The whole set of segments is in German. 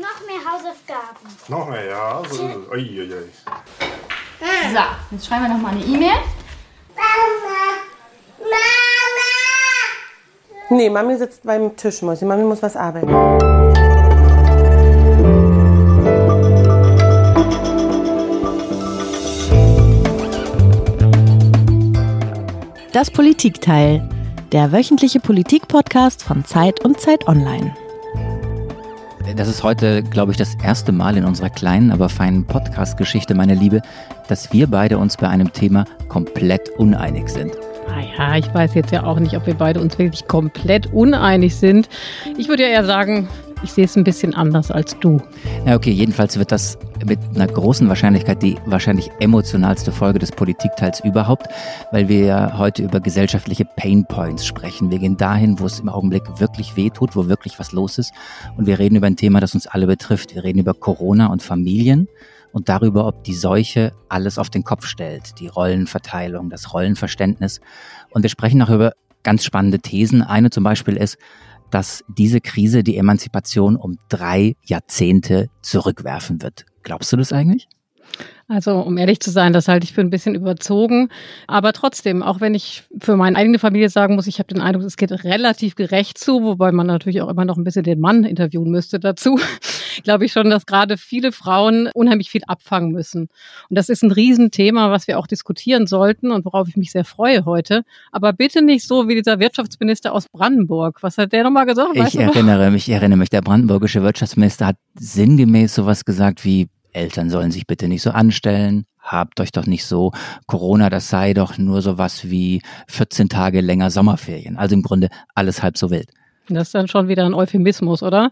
noch mehr Hausaufgaben. Noch mehr, ja. Also, ui, ui, ui. So, jetzt schreiben wir noch mal eine E-Mail. Nee, Mami sitzt beim Tisch, Mäusi. Mami muss was arbeiten. Das Politikteil, der wöchentliche Politik-Podcast von Zeit und Zeit Online. Das ist heute, glaube ich, das erste Mal in unserer kleinen, aber feinen Podcast-Geschichte, meine Liebe, dass wir beide uns bei einem Thema komplett uneinig sind. Ah ja, ich weiß jetzt ja auch nicht, ob wir beide uns wirklich komplett uneinig sind. Ich würde ja eher sagen, ich sehe es ein bisschen anders als du. Na okay, jedenfalls wird das mit einer großen Wahrscheinlichkeit die wahrscheinlich emotionalste Folge des Politikteils überhaupt, weil wir ja heute über gesellschaftliche Pain Points sprechen. Wir gehen dahin, wo es im Augenblick wirklich weh tut, wo wirklich was los ist. Und wir reden über ein Thema, das uns alle betrifft. Wir reden über Corona und Familien und darüber, ob die Seuche alles auf den Kopf stellt, die Rollenverteilung, das Rollenverständnis. Und wir sprechen auch über ganz spannende Thesen. Eine zum Beispiel ist, dass diese Krise die Emanzipation um drei Jahrzehnte zurückwerfen wird. Glaubst du das eigentlich? Also, um ehrlich zu sein, das halte ich für ein bisschen überzogen. Aber trotzdem, auch wenn ich für meine eigene Familie sagen muss, ich habe den Eindruck, es geht relativ gerecht zu, wobei man natürlich auch immer noch ein bisschen den Mann interviewen müsste dazu, glaube ich schon, dass gerade viele Frauen unheimlich viel abfangen müssen. Und das ist ein Riesenthema, was wir auch diskutieren sollten und worauf ich mich sehr freue heute. Aber bitte nicht so wie dieser Wirtschaftsminister aus Brandenburg. Was hat der nochmal gesagt? ich erinnere mich, ich erinnere mich, der brandenburgische Wirtschaftsminister hat sinngemäß sowas gesagt wie, Eltern sollen sich bitte nicht so anstellen, habt euch doch nicht so, Corona, das sei doch nur sowas wie 14 Tage länger Sommerferien. Also im Grunde alles halb so wild. Das ist dann schon wieder ein Euphemismus, oder?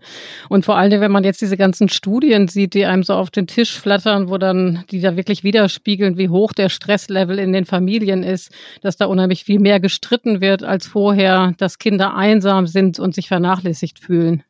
Und vor allem, wenn man jetzt diese ganzen Studien sieht, die einem so auf den Tisch flattern, wo dann, die da wirklich widerspiegeln, wie hoch der Stresslevel in den Familien ist, dass da unheimlich viel mehr gestritten wird als vorher, dass Kinder einsam sind und sich vernachlässigt fühlen.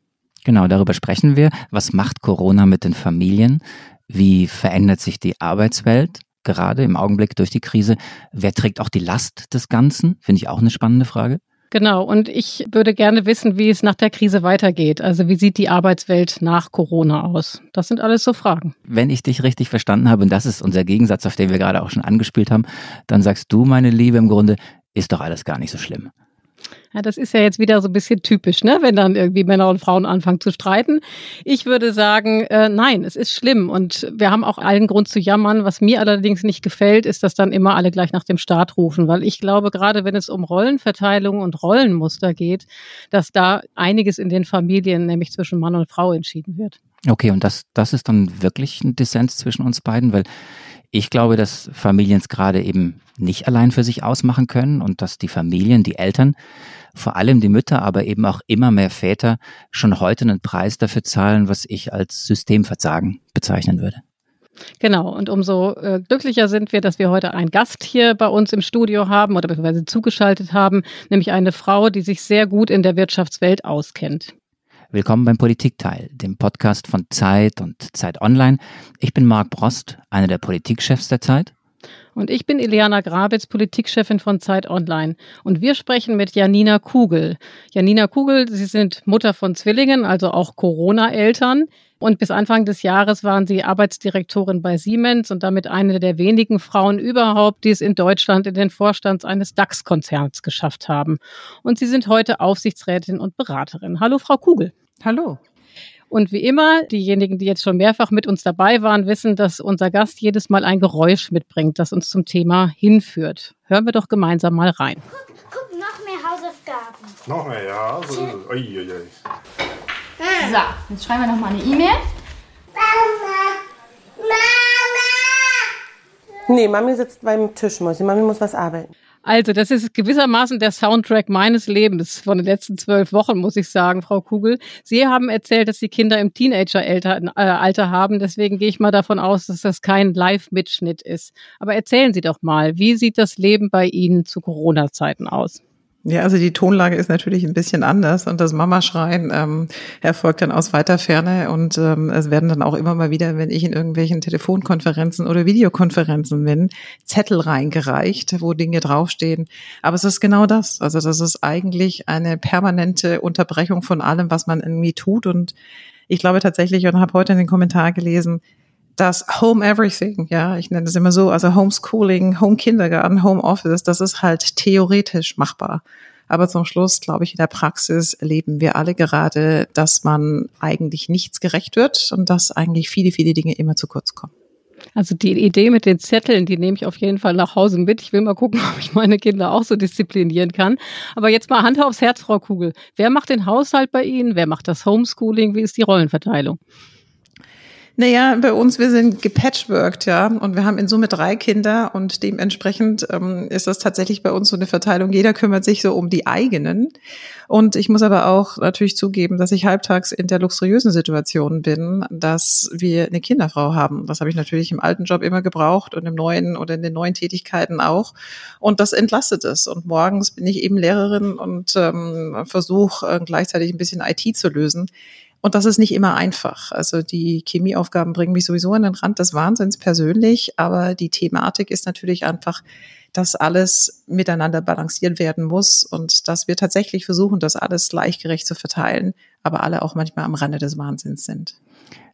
Genau, darüber sprechen wir. Was macht Corona mit den Familien? Wie verändert sich die Arbeitswelt? Gerade im Augenblick durch die Krise. Wer trägt auch die Last des Ganzen? Finde ich auch eine spannende Frage. Genau, und ich würde gerne wissen, wie es nach der Krise weitergeht. Also wie sieht die Arbeitswelt nach Corona aus? Das sind alles so Fragen. Wenn ich dich richtig verstanden habe, und das ist unser Gegensatz, auf den wir gerade auch schon angespielt haben, dann sagst du, meine Liebe, im Grunde ist doch alles gar nicht so schlimm. Ja, das ist ja jetzt wieder so ein bisschen typisch, ne? wenn dann irgendwie Männer und Frauen anfangen zu streiten. Ich würde sagen, äh, nein, es ist schlimm und wir haben auch allen Grund zu jammern. Was mir allerdings nicht gefällt, ist, dass dann immer alle gleich nach dem Staat rufen, weil ich glaube, gerade wenn es um Rollenverteilung und Rollenmuster geht, dass da einiges in den Familien, nämlich zwischen Mann und Frau, entschieden wird. Okay, und das, das ist dann wirklich ein Dissens zwischen uns beiden, weil ich glaube, dass Familien es gerade eben nicht allein für sich ausmachen können und dass die Familien, die Eltern, vor allem die Mütter, aber eben auch immer mehr Väter schon heute einen Preis dafür zahlen, was ich als Systemversagen bezeichnen würde. Genau, und umso äh, glücklicher sind wir, dass wir heute einen Gast hier bei uns im Studio haben oder beziehungsweise zugeschaltet haben, nämlich eine Frau, die sich sehr gut in der Wirtschaftswelt auskennt. Willkommen beim Politikteil, dem Podcast von Zeit und Zeit Online. Ich bin Marc Brost, einer der Politikchefs der Zeit. Und ich bin Ileana Grabitz, Politikchefin von Zeit Online. Und wir sprechen mit Janina Kugel. Janina Kugel, Sie sind Mutter von Zwillingen, also auch Corona-Eltern. Und bis Anfang des Jahres waren Sie Arbeitsdirektorin bei Siemens und damit eine der wenigen Frauen überhaupt, die es in Deutschland in den Vorstand eines DAX-Konzerns geschafft haben. Und Sie sind heute Aufsichtsrätin und Beraterin. Hallo, Frau Kugel. Hallo. Und wie immer, diejenigen, die jetzt schon mehrfach mit uns dabei waren, wissen, dass unser Gast jedes Mal ein Geräusch mitbringt, das uns zum Thema hinführt. Hören wir doch gemeinsam mal rein. Guck, guck noch mehr Hausaufgaben. Noch mehr, ja. Also, ui, ui, ui. So, jetzt schreiben wir noch mal eine E-Mail. Nee, Mami sitzt beim Tisch, Mäusi. Mami muss was arbeiten. Also, das ist gewissermaßen der Soundtrack meines Lebens von den letzten zwölf Wochen, muss ich sagen, Frau Kugel. Sie haben erzählt, dass Sie Kinder im Teenager-Alter äh, haben. Deswegen gehe ich mal davon aus, dass das kein Live-Mitschnitt ist. Aber erzählen Sie doch mal, wie sieht das Leben bei Ihnen zu Corona-Zeiten aus? Ja, also die Tonlage ist natürlich ein bisschen anders und das Mama-Schreien ähm, erfolgt dann aus weiter Ferne und ähm, es werden dann auch immer mal wieder, wenn ich in irgendwelchen Telefonkonferenzen oder Videokonferenzen bin, Zettel reingereicht, wo Dinge draufstehen. Aber es ist genau das. Also das ist eigentlich eine permanente Unterbrechung von allem, was man irgendwie tut und Ich glaube tatsächlich und habe heute in den Kommentar gelesen, dass Home Everything, ja, ich nenne das immer so, also Homeschooling, Home Kindergarten, Home Office, das ist halt theoretisch machbar. Aber zum Schluss, glaube ich, in der Praxis erleben wir alle gerade, dass man eigentlich nichts gerecht wird und dass eigentlich viele, viele Dinge immer zu kurz kommen. Also die Idee mit den Zetteln, die nehme ich auf jeden Fall nach Hause mit. Ich will mal gucken, ob ich meine Kinder auch so disziplinieren kann. Aber jetzt mal Hand aufs Herz, Frau Kugel. Wer macht den Haushalt bei Ihnen? Wer macht das Homeschooling? Wie ist die Rollenverteilung? Naja, bei uns, wir sind gepatchworked, ja, und wir haben in Summe drei Kinder und dementsprechend ähm, ist das tatsächlich bei uns so eine Verteilung. Jeder kümmert sich so um die eigenen. Und ich muss aber auch natürlich zugeben, dass ich halbtags in der luxuriösen Situation bin, dass wir eine Kinderfrau haben. Das habe ich natürlich im alten Job immer gebraucht und im neuen oder in den neuen Tätigkeiten auch. Und das entlastet es. Und morgens bin ich eben Lehrerin und ähm, versuche äh, gleichzeitig ein bisschen IT zu lösen. Und das ist nicht immer einfach. Also die Chemieaufgaben bringen mich sowieso an den Rand des Wahnsinns persönlich, aber die Thematik ist natürlich einfach, dass alles miteinander balanciert werden muss und dass wir tatsächlich versuchen, das alles gleichgerecht zu verteilen, aber alle auch manchmal am Rande des Wahnsinns sind.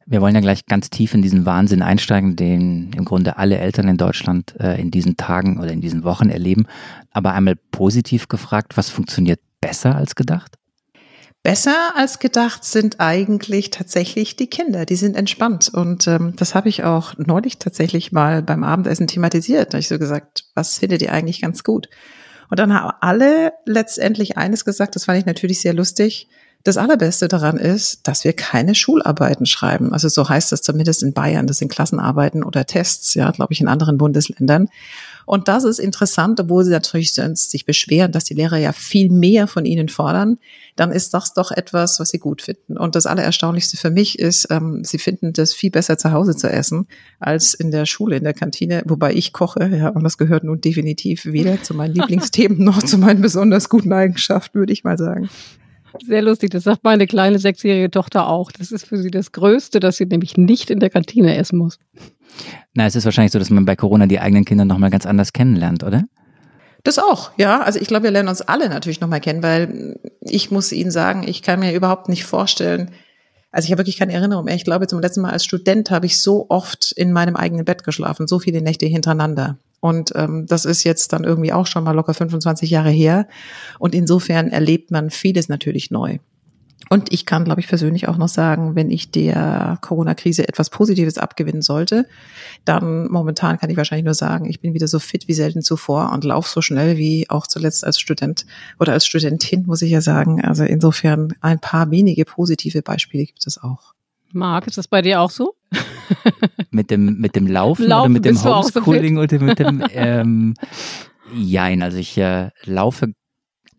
Wir wollen ja gleich ganz tief in diesen Wahnsinn einsteigen, den im Grunde alle Eltern in Deutschland äh, in diesen Tagen oder in diesen Wochen erleben. Aber einmal positiv gefragt, was funktioniert besser als gedacht? Besser als gedacht sind eigentlich tatsächlich die Kinder. Die sind entspannt. Und ähm, das habe ich auch neulich tatsächlich mal beim Abendessen thematisiert. Da habe ich so gesagt, was findet ihr eigentlich ganz gut? Und dann haben alle letztendlich eines gesagt, das fand ich natürlich sehr lustig. Das Allerbeste daran ist, dass wir keine Schularbeiten schreiben. Also so heißt das zumindest in Bayern. Das sind Klassenarbeiten oder Tests, ja, glaube ich, in anderen Bundesländern. Und das ist interessant, obwohl sie natürlich sonst sich beschweren, dass die Lehrer ja viel mehr von ihnen fordern, dann ist das doch etwas, was sie gut finden. Und das Allererstaunlichste für mich ist, ähm, sie finden das viel besser zu Hause zu essen als in der Schule, in der Kantine, wobei ich koche, ja, und das gehört nun definitiv weder zu meinen Lieblingsthemen noch zu meinen besonders guten Eigenschaften, würde ich mal sagen. Sehr lustig, das sagt meine kleine sechsjährige Tochter auch. Das ist für sie das Größte, dass sie nämlich nicht in der Kantine essen muss. Na, es ist wahrscheinlich so, dass man bei Corona die eigenen Kinder nochmal ganz anders kennenlernt, oder? Das auch, ja. Also ich glaube, wir lernen uns alle natürlich nochmal kennen, weil ich muss Ihnen sagen, ich kann mir überhaupt nicht vorstellen, also ich habe wirklich keine Erinnerung mehr. Ich glaube, zum letzten Mal als Student habe ich so oft in meinem eigenen Bett geschlafen, so viele Nächte hintereinander. Und ähm, das ist jetzt dann irgendwie auch schon mal locker 25 Jahre her. Und insofern erlebt man vieles natürlich neu. Und ich kann, glaube ich, persönlich auch noch sagen, wenn ich der Corona-Krise etwas Positives abgewinnen sollte, dann momentan kann ich wahrscheinlich nur sagen, ich bin wieder so fit wie selten zuvor und laufe so schnell wie auch zuletzt als Student oder als Studentin, muss ich ja sagen. Also insofern ein paar wenige positive Beispiele gibt es auch. Marc, ist das bei dir auch so? mit dem mit dem Laufen, Laufen oder mit dem Homeschooling so oder mit dem ähm, Jein, also ich äh, laufe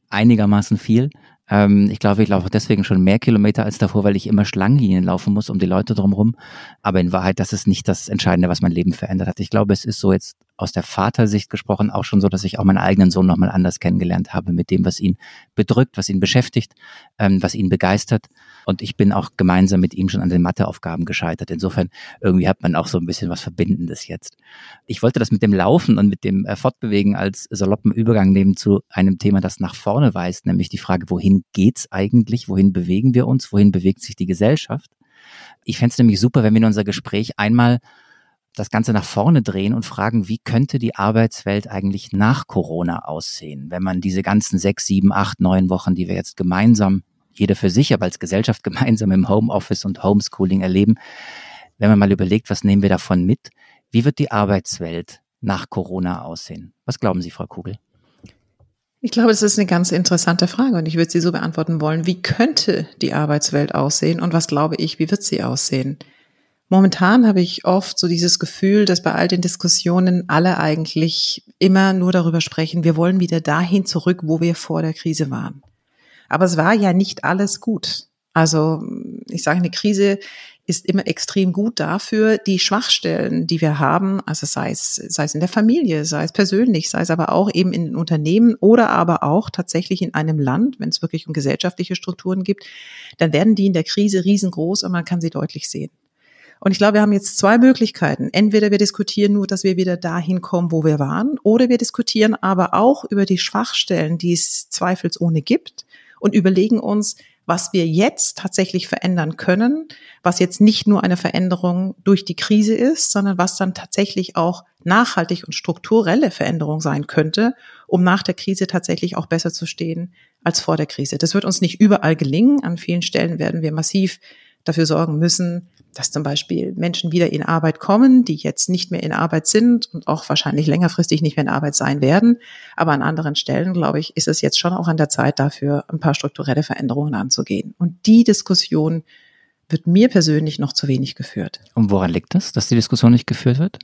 einigermaßen viel ähm, ich glaube, ich laufe deswegen schon mehr Kilometer als davor, weil ich immer Schlangenlinien laufen muss um die Leute drumherum. Aber in Wahrheit, das ist nicht das Entscheidende, was mein Leben verändert hat. Ich glaube, es ist so jetzt aus der Vatersicht gesprochen auch schon so, dass ich auch meinen eigenen Sohn nochmal anders kennengelernt habe mit dem, was ihn bedrückt, was ihn beschäftigt, ähm, was ihn begeistert. Und ich bin auch gemeinsam mit ihm schon an den Matheaufgaben gescheitert. Insofern irgendwie hat man auch so ein bisschen was Verbindendes jetzt. Ich wollte das mit dem Laufen und mit dem äh, Fortbewegen als saloppen Übergang nehmen zu einem Thema, das nach vorne weist, nämlich die Frage, wohin geht's eigentlich? Wohin bewegen wir uns? Wohin bewegt sich die Gesellschaft? Ich fände es nämlich super, wenn wir in unser Gespräch einmal das Ganze nach vorne drehen und fragen, wie könnte die Arbeitswelt eigentlich nach Corona aussehen, wenn man diese ganzen sechs, sieben, acht, neun Wochen, die wir jetzt gemeinsam, jeder für sich, aber als Gesellschaft gemeinsam im Homeoffice und Homeschooling erleben, wenn man mal überlegt, was nehmen wir davon mit, wie wird die Arbeitswelt nach Corona aussehen? Was glauben Sie, Frau Kugel? Ich glaube, das ist eine ganz interessante Frage und ich würde sie so beantworten wollen. Wie könnte die Arbeitswelt aussehen und was glaube ich, wie wird sie aussehen? Momentan habe ich oft so dieses Gefühl, dass bei all den Diskussionen alle eigentlich immer nur darüber sprechen, wir wollen wieder dahin zurück, wo wir vor der Krise waren. Aber es war ja nicht alles gut. Also ich sage, eine Krise ist immer extrem gut dafür, die Schwachstellen, die wir haben, also sei es, sei es in der Familie, sei es persönlich, sei es aber auch eben in den Unternehmen oder aber auch tatsächlich in einem Land, wenn es wirklich um gesellschaftliche Strukturen gibt, dann werden die in der Krise riesengroß und man kann sie deutlich sehen. Und ich glaube, wir haben jetzt zwei Möglichkeiten. Entweder wir diskutieren nur, dass wir wieder dahin kommen, wo wir waren, oder wir diskutieren aber auch über die Schwachstellen, die es zweifelsohne gibt und überlegen uns, was wir jetzt tatsächlich verändern können, was jetzt nicht nur eine Veränderung durch die Krise ist, sondern was dann tatsächlich auch nachhaltig und strukturelle Veränderung sein könnte, um nach der Krise tatsächlich auch besser zu stehen als vor der Krise. Das wird uns nicht überall gelingen. An vielen Stellen werden wir massiv dafür sorgen müssen, dass zum Beispiel Menschen wieder in Arbeit kommen, die jetzt nicht mehr in Arbeit sind und auch wahrscheinlich längerfristig nicht mehr in Arbeit sein werden. Aber an anderen Stellen, glaube ich, ist es jetzt schon auch an der Zeit dafür, ein paar strukturelle Veränderungen anzugehen. Und die Diskussion wird mir persönlich noch zu wenig geführt. Und woran liegt das, dass die Diskussion nicht geführt wird?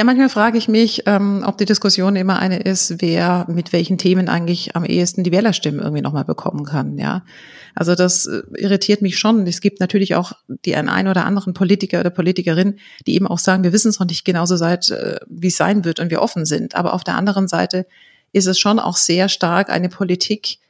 Ja, manchmal frage ich mich, ähm, ob die Diskussion immer eine ist, wer mit welchen Themen eigentlich am ehesten die Wählerstimmen irgendwie nochmal bekommen kann. Ja, also das äh, irritiert mich schon. Es gibt natürlich auch die einen oder anderen Politiker oder Politikerin, die eben auch sagen, wir wissen es noch nicht genauso seit, äh, wie es sein wird und wir offen sind. Aber auf der anderen Seite ist es schon auch sehr stark eine Politik,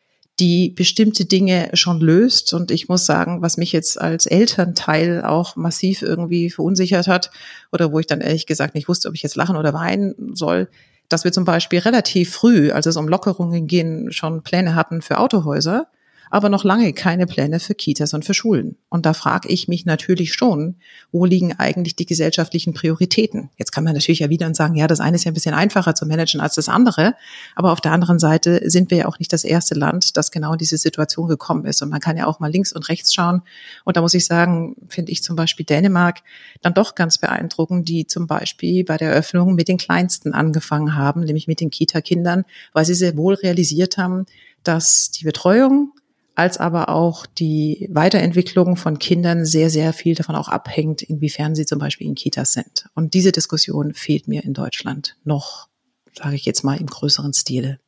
die bestimmte Dinge schon löst. Und ich muss sagen, was mich jetzt als Elternteil auch massiv irgendwie verunsichert hat oder wo ich dann ehrlich gesagt nicht wusste, ob ich jetzt lachen oder weinen soll, dass wir zum Beispiel relativ früh, als es um Lockerungen ging, schon Pläne hatten für Autohäuser aber noch lange keine Pläne für Kitas und für Schulen. Und da frage ich mich natürlich schon, wo liegen eigentlich die gesellschaftlichen Prioritäten? Jetzt kann man natürlich ja wieder sagen, ja, das eine ist ja ein bisschen einfacher zu managen als das andere. Aber auf der anderen Seite sind wir ja auch nicht das erste Land, das genau in diese Situation gekommen ist. Und man kann ja auch mal links und rechts schauen. Und da muss ich sagen, finde ich zum Beispiel Dänemark dann doch ganz beeindruckend, die zum Beispiel bei der Eröffnung mit den Kleinsten angefangen haben, nämlich mit den Kita-Kindern, weil sie sehr wohl realisiert haben, dass die Betreuung als aber auch die Weiterentwicklung von Kindern sehr, sehr viel davon auch abhängt, inwiefern sie zum Beispiel in Kitas sind. Und diese Diskussion fehlt mir in Deutschland noch, sage ich jetzt mal, im größeren Stile.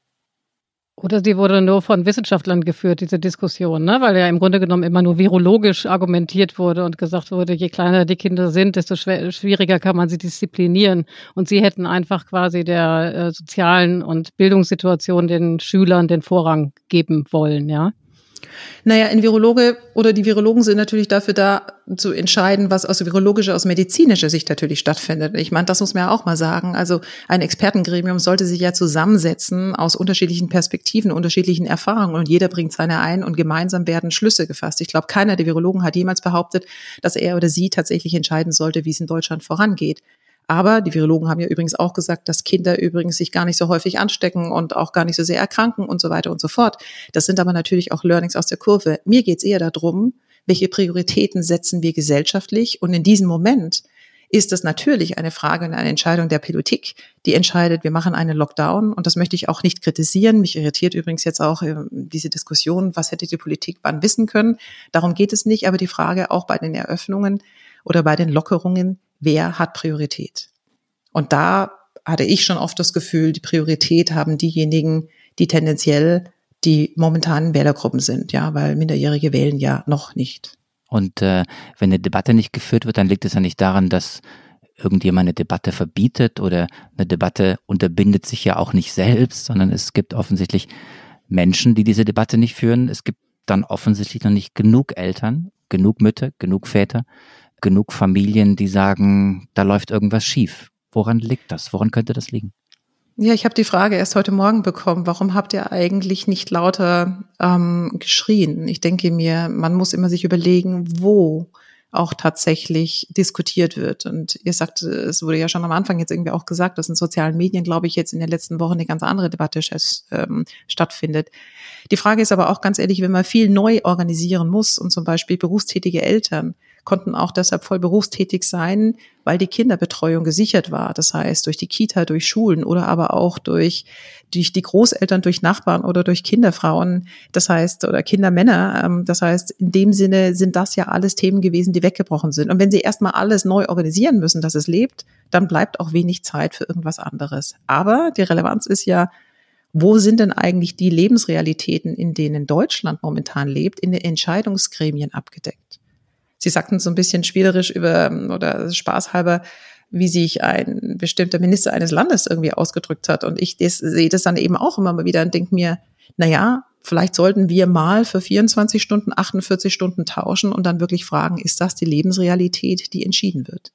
Oder sie wurde nur von Wissenschaftlern geführt, diese Diskussion, ne? weil ja im Grunde genommen immer nur virologisch argumentiert wurde und gesagt wurde, je kleiner die Kinder sind, desto schwieriger kann man sie disziplinieren. Und sie hätten einfach quasi der äh, sozialen und Bildungssituation den Schülern den Vorrang geben wollen, ja. Naja, ein Virologe oder die Virologen sind natürlich dafür da, zu entscheiden, was aus virologischer, aus medizinischer Sicht natürlich stattfindet. Ich meine, das muss man ja auch mal sagen. Also ein Expertengremium sollte sich ja zusammensetzen aus unterschiedlichen Perspektiven, unterschiedlichen Erfahrungen und jeder bringt seine ein und gemeinsam werden Schlüsse gefasst. Ich glaube, keiner der Virologen hat jemals behauptet, dass er oder sie tatsächlich entscheiden sollte, wie es in Deutschland vorangeht. Aber die Virologen haben ja übrigens auch gesagt, dass Kinder übrigens sich gar nicht so häufig anstecken und auch gar nicht so sehr erkranken und so weiter und so fort. Das sind aber natürlich auch Learnings aus der Kurve. Mir geht es eher darum, welche Prioritäten setzen wir gesellschaftlich und in diesem Moment ist das natürlich eine Frage und eine Entscheidung der Politik, die entscheidet, wir machen einen Lockdown. Und das möchte ich auch nicht kritisieren. Mich irritiert übrigens jetzt auch äh, diese Diskussion, was hätte die Politik wann wissen können. Darum geht es nicht. Aber die Frage auch bei den Eröffnungen oder bei den Lockerungen, wer hat Priorität. Und da hatte ich schon oft das Gefühl, die Priorität haben diejenigen, die tendenziell die momentanen Wählergruppen sind, ja, weil Minderjährige wählen ja noch nicht. Und äh, wenn eine Debatte nicht geführt wird, dann liegt es ja nicht daran, dass irgendjemand eine Debatte verbietet oder eine Debatte unterbindet sich ja auch nicht selbst, sondern es gibt offensichtlich Menschen, die diese Debatte nicht führen. Es gibt dann offensichtlich noch nicht genug Eltern, genug Mütter, genug Väter, genug Familien, die sagen, da läuft irgendwas schief. Woran liegt das? Woran könnte das liegen? Ja, ich habe die Frage erst heute Morgen bekommen. Warum habt ihr eigentlich nicht lauter ähm, geschrien? Ich denke mir, man muss immer sich überlegen, wo auch tatsächlich diskutiert wird. Und ihr sagt, es wurde ja schon am Anfang jetzt irgendwie auch gesagt, dass in sozialen Medien, glaube ich, jetzt in den letzten Wochen eine ganz andere Debatte ähm, stattfindet. Die Frage ist aber auch ganz ehrlich, wenn man viel neu organisieren muss und zum Beispiel berufstätige Eltern konnten auch deshalb voll berufstätig sein, weil die Kinderbetreuung gesichert war. Das heißt, durch die Kita, durch Schulen oder aber auch durch, durch die Großeltern, durch Nachbarn oder durch Kinderfrauen. Das heißt, oder Kindermänner. Ähm, das heißt, in dem Sinne sind das ja alles Themen gewesen, die weggebrochen sind. Und wenn sie erstmal alles neu organisieren müssen, dass es lebt, dann bleibt auch wenig Zeit für irgendwas anderes. Aber die Relevanz ist ja, wo sind denn eigentlich die Lebensrealitäten, in denen Deutschland momentan lebt, in den Entscheidungsgremien abgedeckt? Sie sagten so ein bisschen spielerisch über oder spaßhalber, wie sich ein bestimmter Minister eines Landes irgendwie ausgedrückt hat. Und ich sehe das dann eben auch immer mal wieder und denke mir, na ja, vielleicht sollten wir mal für 24 Stunden, 48 Stunden tauschen und dann wirklich fragen, ist das die Lebensrealität, die entschieden wird?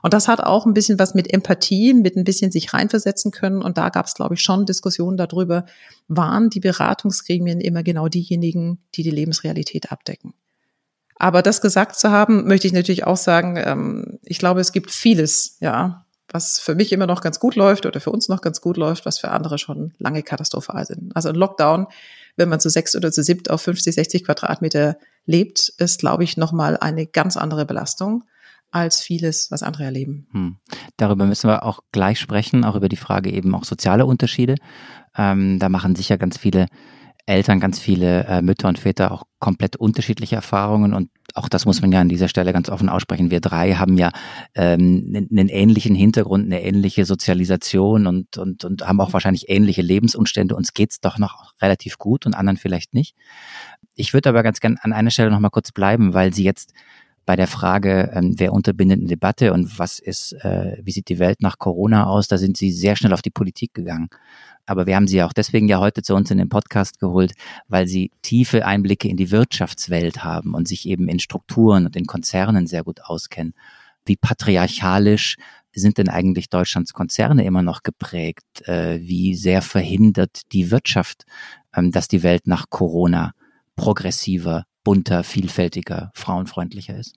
Und das hat auch ein bisschen was mit Empathie, mit ein bisschen sich reinversetzen können. Und da gab es, glaube ich, schon Diskussionen darüber, waren die Beratungsgremien immer genau diejenigen, die die Lebensrealität abdecken. Aber das gesagt zu haben, möchte ich natürlich auch sagen, ähm, ich glaube, es gibt vieles, ja, was für mich immer noch ganz gut läuft oder für uns noch ganz gut läuft, was für andere schon lange katastrophal sind. Also ein Lockdown, wenn man zu sechs oder zu siebt auf 50, 60 Quadratmeter lebt, ist, glaube ich, nochmal eine ganz andere Belastung als vieles, was andere erleben. Hm. Darüber müssen wir auch gleich sprechen, auch über die Frage eben auch soziale Unterschiede. Ähm, da machen sicher ganz viele Eltern, ganz viele äh, Mütter und Väter auch komplett unterschiedliche Erfahrungen und auch das muss man ja an dieser Stelle ganz offen aussprechen. Wir drei haben ja ähm, einen ähnlichen Hintergrund, eine ähnliche Sozialisation und, und, und haben auch wahrscheinlich ähnliche Lebensumstände. Uns geht's doch noch relativ gut und anderen vielleicht nicht. Ich würde aber ganz gern an einer Stelle noch mal kurz bleiben, weil Sie jetzt bei der Frage, ähm, wer unterbindet eine Debatte und was ist, äh, wie sieht die Welt nach Corona aus, da sind Sie sehr schnell auf die Politik gegangen. Aber wir haben Sie auch deswegen ja heute zu uns in den Podcast geholt, weil Sie tiefe Einblicke in die Wirtschaftswelt haben und sich eben in Strukturen und in Konzernen sehr gut auskennen. Wie patriarchalisch sind denn eigentlich Deutschlands Konzerne immer noch geprägt? Äh, wie sehr verhindert die Wirtschaft, ähm, dass die Welt nach Corona progressiver, bunter, vielfältiger, frauenfreundlicher ist?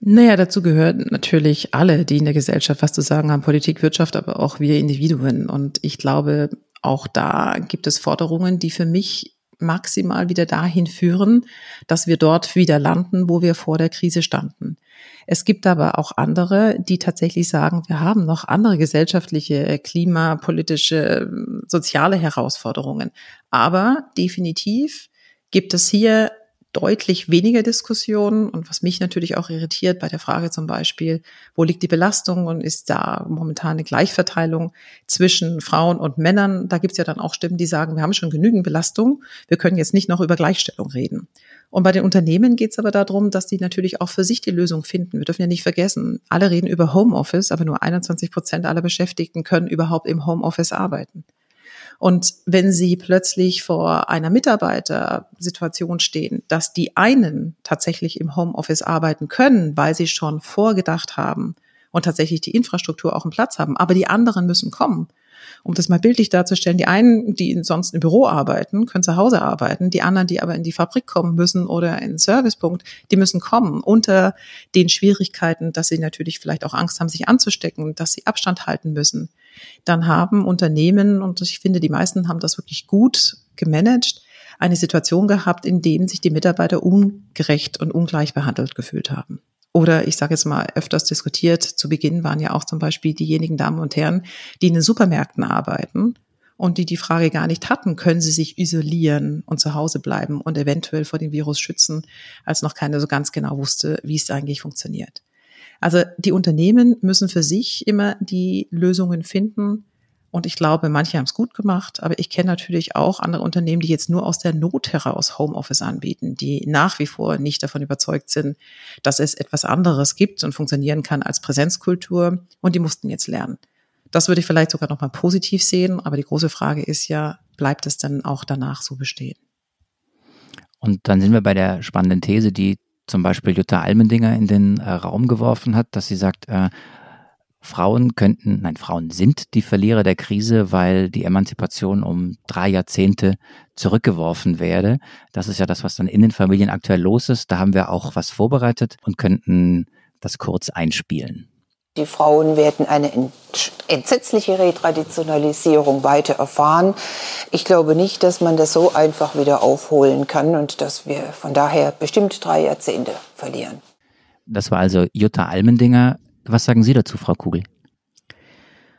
Naja, dazu gehören natürlich alle, die in der Gesellschaft was zu sagen haben, Politik, Wirtschaft, aber auch wir Individuen. Und ich glaube, auch da gibt es Forderungen, die für mich maximal wieder dahin führen, dass wir dort wieder landen, wo wir vor der Krise standen. Es gibt aber auch andere, die tatsächlich sagen, wir haben noch andere gesellschaftliche, klimapolitische, soziale Herausforderungen. Aber definitiv gibt es hier deutlich weniger Diskussionen. Und was mich natürlich auch irritiert bei der Frage zum Beispiel, wo liegt die Belastung und ist da momentan eine Gleichverteilung zwischen Frauen und Männern? Da gibt es ja dann auch Stimmen, die sagen, wir haben schon genügend Belastung, wir können jetzt nicht noch über Gleichstellung reden. Und bei den Unternehmen geht es aber darum, dass die natürlich auch für sich die Lösung finden. Wir dürfen ja nicht vergessen, alle reden über Homeoffice, aber nur 21 Prozent aller Beschäftigten können überhaupt im Homeoffice arbeiten. Und wenn Sie plötzlich vor einer Mitarbeitersituation stehen, dass die einen tatsächlich im Homeoffice arbeiten können, weil sie schon vorgedacht haben und tatsächlich die Infrastruktur auch einen Platz haben, aber die anderen müssen kommen, um das mal bildlich darzustellen, die einen, die sonst im Büro arbeiten, können zu Hause arbeiten, die anderen, die aber in die Fabrik kommen müssen oder in den Servicepunkt, die müssen kommen unter den Schwierigkeiten, dass sie natürlich vielleicht auch Angst haben, sich anzustecken, dass sie Abstand halten müssen. Dann haben Unternehmen, und ich finde, die meisten haben das wirklich gut gemanagt, eine Situation gehabt, in dem sich die Mitarbeiter ungerecht und ungleich behandelt gefühlt haben. Oder ich sage jetzt mal öfters diskutiert, zu Beginn waren ja auch zum Beispiel diejenigen Damen und Herren, die in den Supermärkten arbeiten und die die Frage gar nicht hatten, können sie sich isolieren und zu Hause bleiben und eventuell vor dem Virus schützen, als noch keiner so ganz genau wusste, wie es eigentlich funktioniert. Also die Unternehmen müssen für sich immer die Lösungen finden, und ich glaube, manche haben es gut gemacht, aber ich kenne natürlich auch andere Unternehmen, die jetzt nur aus der Not heraus Homeoffice anbieten, die nach wie vor nicht davon überzeugt sind, dass es etwas anderes gibt und funktionieren kann als Präsenzkultur. Und die mussten jetzt lernen. Das würde ich vielleicht sogar nochmal positiv sehen, aber die große Frage ist ja, bleibt es dann auch danach so bestehen? Und dann sind wir bei der spannenden These, die zum Beispiel Jutta Almendinger in den äh, Raum geworfen hat, dass sie sagt, äh, Frauen könnten, nein, Frauen sind die Verlierer der Krise, weil die Emanzipation um drei Jahrzehnte zurückgeworfen werde. Das ist ja das, was dann in den Familien aktuell los ist. Da haben wir auch was vorbereitet und könnten das kurz einspielen. Die Frauen werden eine entsetzliche Retraditionalisierung weiter erfahren. Ich glaube nicht, dass man das so einfach wieder aufholen kann und dass wir von daher bestimmt drei Jahrzehnte verlieren. Das war also Jutta Almendinger, was sagen Sie dazu, Frau Kugel?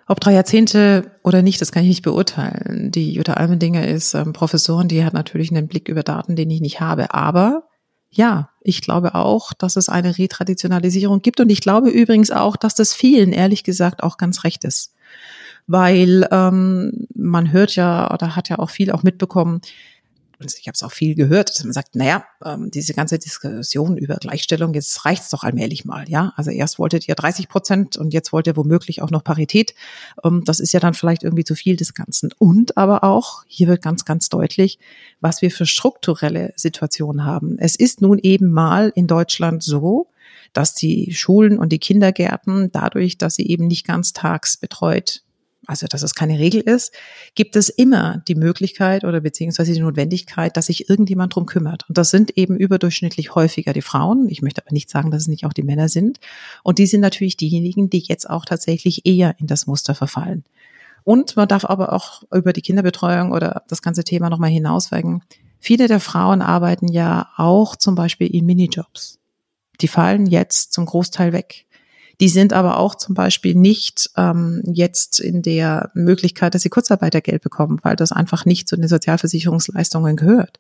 Ob drei Jahrzehnte oder nicht, das kann ich nicht beurteilen. Die Jutta Almendinger ist ähm, Professorin, die hat natürlich einen Blick über Daten, den ich nicht habe. Aber ja, ich glaube auch, dass es eine Retraditionalisierung gibt. Und ich glaube übrigens auch, dass das vielen, ehrlich gesagt, auch ganz recht ist. Weil ähm, man hört ja oder hat ja auch viel auch mitbekommen, und ich habe es auch viel gehört, dass man sagt, naja, ähm, diese ganze Diskussion über Gleichstellung, jetzt reicht's doch allmählich mal, ja. Also erst wolltet ihr 30 Prozent und jetzt wollt ihr womöglich auch noch Parität. Ähm, das ist ja dann vielleicht irgendwie zu viel des Ganzen. Und aber auch, hier wird ganz, ganz deutlich, was wir für strukturelle Situationen haben. Es ist nun eben mal in Deutschland so, dass die Schulen und die Kindergärten dadurch, dass sie eben nicht ganztags betreut also dass es keine Regel ist, gibt es immer die Möglichkeit oder beziehungsweise die Notwendigkeit, dass sich irgendjemand drum kümmert. Und das sind eben überdurchschnittlich häufiger die Frauen. Ich möchte aber nicht sagen, dass es nicht auch die Männer sind. Und die sind natürlich diejenigen, die jetzt auch tatsächlich eher in das Muster verfallen. Und man darf aber auch über die Kinderbetreuung oder das ganze Thema nochmal hinausweigen. Viele der Frauen arbeiten ja auch zum Beispiel in Minijobs. Die fallen jetzt zum Großteil weg. Die sind aber auch zum Beispiel nicht ähm, jetzt in der Möglichkeit, dass sie Kurzarbeitergeld bekommen, weil das einfach nicht zu den Sozialversicherungsleistungen gehört.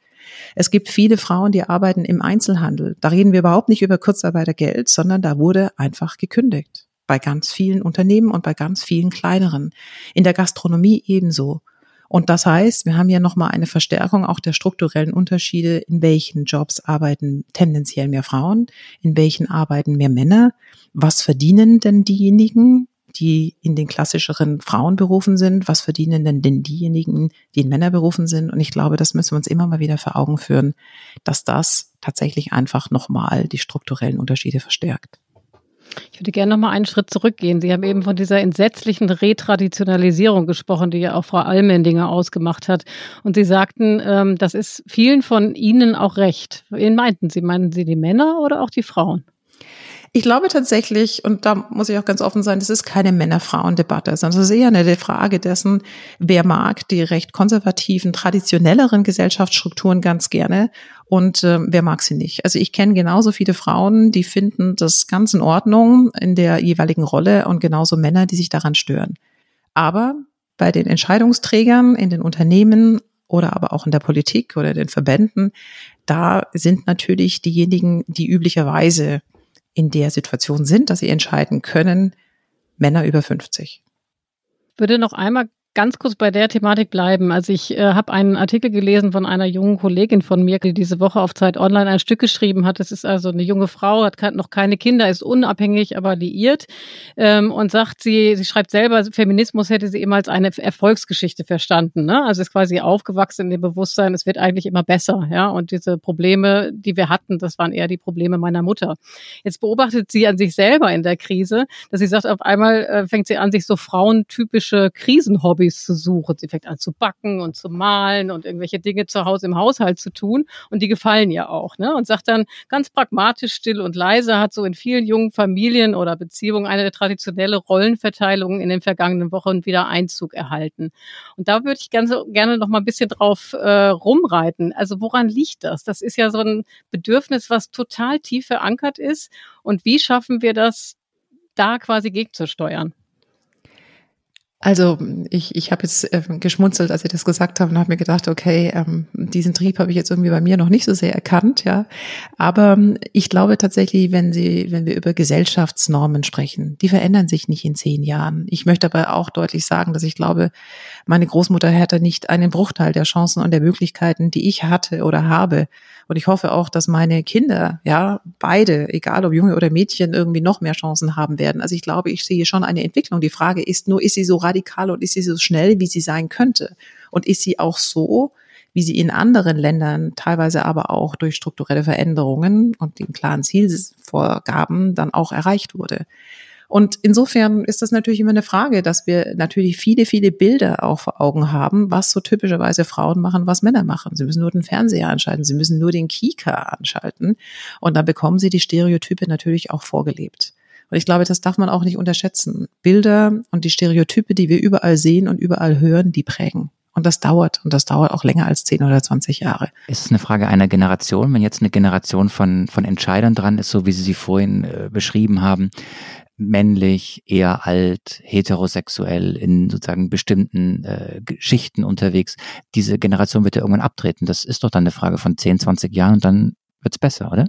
Es gibt viele Frauen, die arbeiten im Einzelhandel. Da reden wir überhaupt nicht über Kurzarbeitergeld, sondern da wurde einfach gekündigt. Bei ganz vielen Unternehmen und bei ganz vielen kleineren. In der Gastronomie ebenso. Und das heißt, wir haben ja nochmal eine Verstärkung auch der strukturellen Unterschiede, in welchen Jobs arbeiten tendenziell mehr Frauen, in welchen arbeiten mehr Männer. Was verdienen denn diejenigen, die in den klassischeren Frauenberufen sind? Was verdienen denn denn diejenigen, die in Männerberufen sind? Und ich glaube, das müssen wir uns immer mal wieder vor Augen führen, dass das tatsächlich einfach nochmal die strukturellen Unterschiede verstärkt. Ich würde gerne noch mal einen Schritt zurückgehen. Sie haben eben von dieser entsetzlichen Retraditionalisierung gesprochen, die ja auch Frau Allmendinger ausgemacht hat. Und Sie sagten, ähm, das ist vielen von Ihnen auch recht. Wen meinten Sie? Meinten Sie die Männer oder auch die Frauen? Ich glaube tatsächlich, und da muss ich auch ganz offen sein, das ist keine Männer-Frauen-Debatte, sondern es ist eher eine Frage dessen, wer mag die recht konservativen, traditionelleren Gesellschaftsstrukturen ganz gerne und äh, wer mag sie nicht. Also ich kenne genauso viele Frauen, die finden das ganz in Ordnung in der jeweiligen Rolle und genauso Männer, die sich daran stören. Aber bei den Entscheidungsträgern in den Unternehmen oder aber auch in der Politik oder den Verbänden, da sind natürlich diejenigen, die üblicherweise in der Situation sind, dass sie entscheiden können, Männer über 50. Würde noch einmal ganz kurz bei der Thematik bleiben. Also ich äh, habe einen Artikel gelesen von einer jungen Kollegin von mir, die diese Woche auf Zeit Online ein Stück geschrieben hat. Das ist also eine junge Frau, hat noch keine Kinder, ist unabhängig, aber liiert ähm, und sagt, sie, sie schreibt selber, Feminismus hätte sie immer als eine Erfolgsgeschichte verstanden. Ne? Also ist quasi aufgewachsen in dem Bewusstsein, es wird eigentlich immer besser. Ja, und diese Probleme, die wir hatten, das waren eher die Probleme meiner Mutter. Jetzt beobachtet sie an sich selber in der Krise, dass sie sagt, auf einmal äh, fängt sie an, sich so frauentypische Krisenhobby Hobbys zu suchen. Sie fängt an zu backen und zu malen und irgendwelche Dinge zu Hause im Haushalt zu tun. Und die gefallen ihr auch. Ne? Und sagt dann ganz pragmatisch, still und leise, hat so in vielen jungen Familien oder Beziehungen eine traditionelle Rollenverteilung in den vergangenen Wochen wieder Einzug erhalten. Und da würde ich ganz, gerne noch mal ein bisschen drauf äh, rumreiten. Also woran liegt das? Das ist ja so ein Bedürfnis, was total tief verankert ist. Und wie schaffen wir das, da quasi gegenzusteuern? Also ich, ich habe jetzt äh, geschmunzelt, als Sie das gesagt haben und habe mir gedacht, okay, ähm, diesen Trieb habe ich jetzt irgendwie bei mir noch nicht so sehr erkannt, ja. Aber ähm, ich glaube tatsächlich, wenn Sie, wenn wir über Gesellschaftsnormen sprechen, die verändern sich nicht in zehn Jahren. Ich möchte aber auch deutlich sagen, dass ich glaube, meine Großmutter hätte nicht einen Bruchteil der Chancen und der Möglichkeiten, die ich hatte oder habe, und ich hoffe auch, dass meine Kinder, ja, beide, egal ob Junge oder Mädchen, irgendwie noch mehr Chancen haben werden. Also ich glaube, ich sehe schon eine Entwicklung. Die Frage ist nur, ist sie so radikal und ist sie so schnell, wie sie sein könnte? Und ist sie auch so, wie sie in anderen Ländern teilweise aber auch durch strukturelle Veränderungen und den klaren Zielvorgaben dann auch erreicht wurde. Und insofern ist das natürlich immer eine Frage, dass wir natürlich viele, viele Bilder auch vor Augen haben, was so typischerweise Frauen machen, was Männer machen. Sie müssen nur den Fernseher anschalten, sie müssen nur den Kika anschalten und dann bekommen sie die Stereotype natürlich auch vorgelebt. Und ich glaube, das darf man auch nicht unterschätzen. Bilder und die Stereotype, die wir überall sehen und überall hören, die prägen. Und das dauert. Und das dauert auch länger als 10 oder 20 Jahre. Ist es eine Frage einer Generation? Wenn jetzt eine Generation von, von Entscheidern dran ist, so wie Sie sie vorhin äh, beschrieben haben, männlich, eher alt, heterosexuell, in sozusagen bestimmten äh, Schichten unterwegs. Diese Generation wird ja irgendwann abtreten. Das ist doch dann eine Frage von 10, 20 Jahren und dann wird's besser, oder?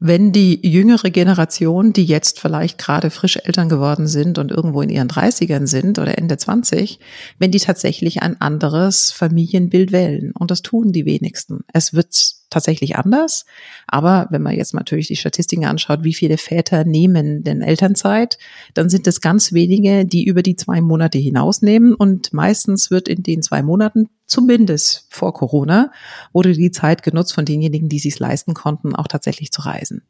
wenn die jüngere Generation, die jetzt vielleicht gerade frisch Eltern geworden sind und irgendwo in ihren 30ern sind oder Ende 20, wenn die tatsächlich ein anderes Familienbild wählen. Und das tun die wenigsten. Es wird tatsächlich anders. Aber wenn man jetzt natürlich die Statistiken anschaut, wie viele Väter nehmen denn Elternzeit, dann sind es ganz wenige, die über die zwei Monate hinausnehmen. Und meistens wird in den zwei Monaten, zumindest vor Corona, wurde die Zeit genutzt von denjenigen, die sich leisten konnten, auch tatsächlich zu reisen.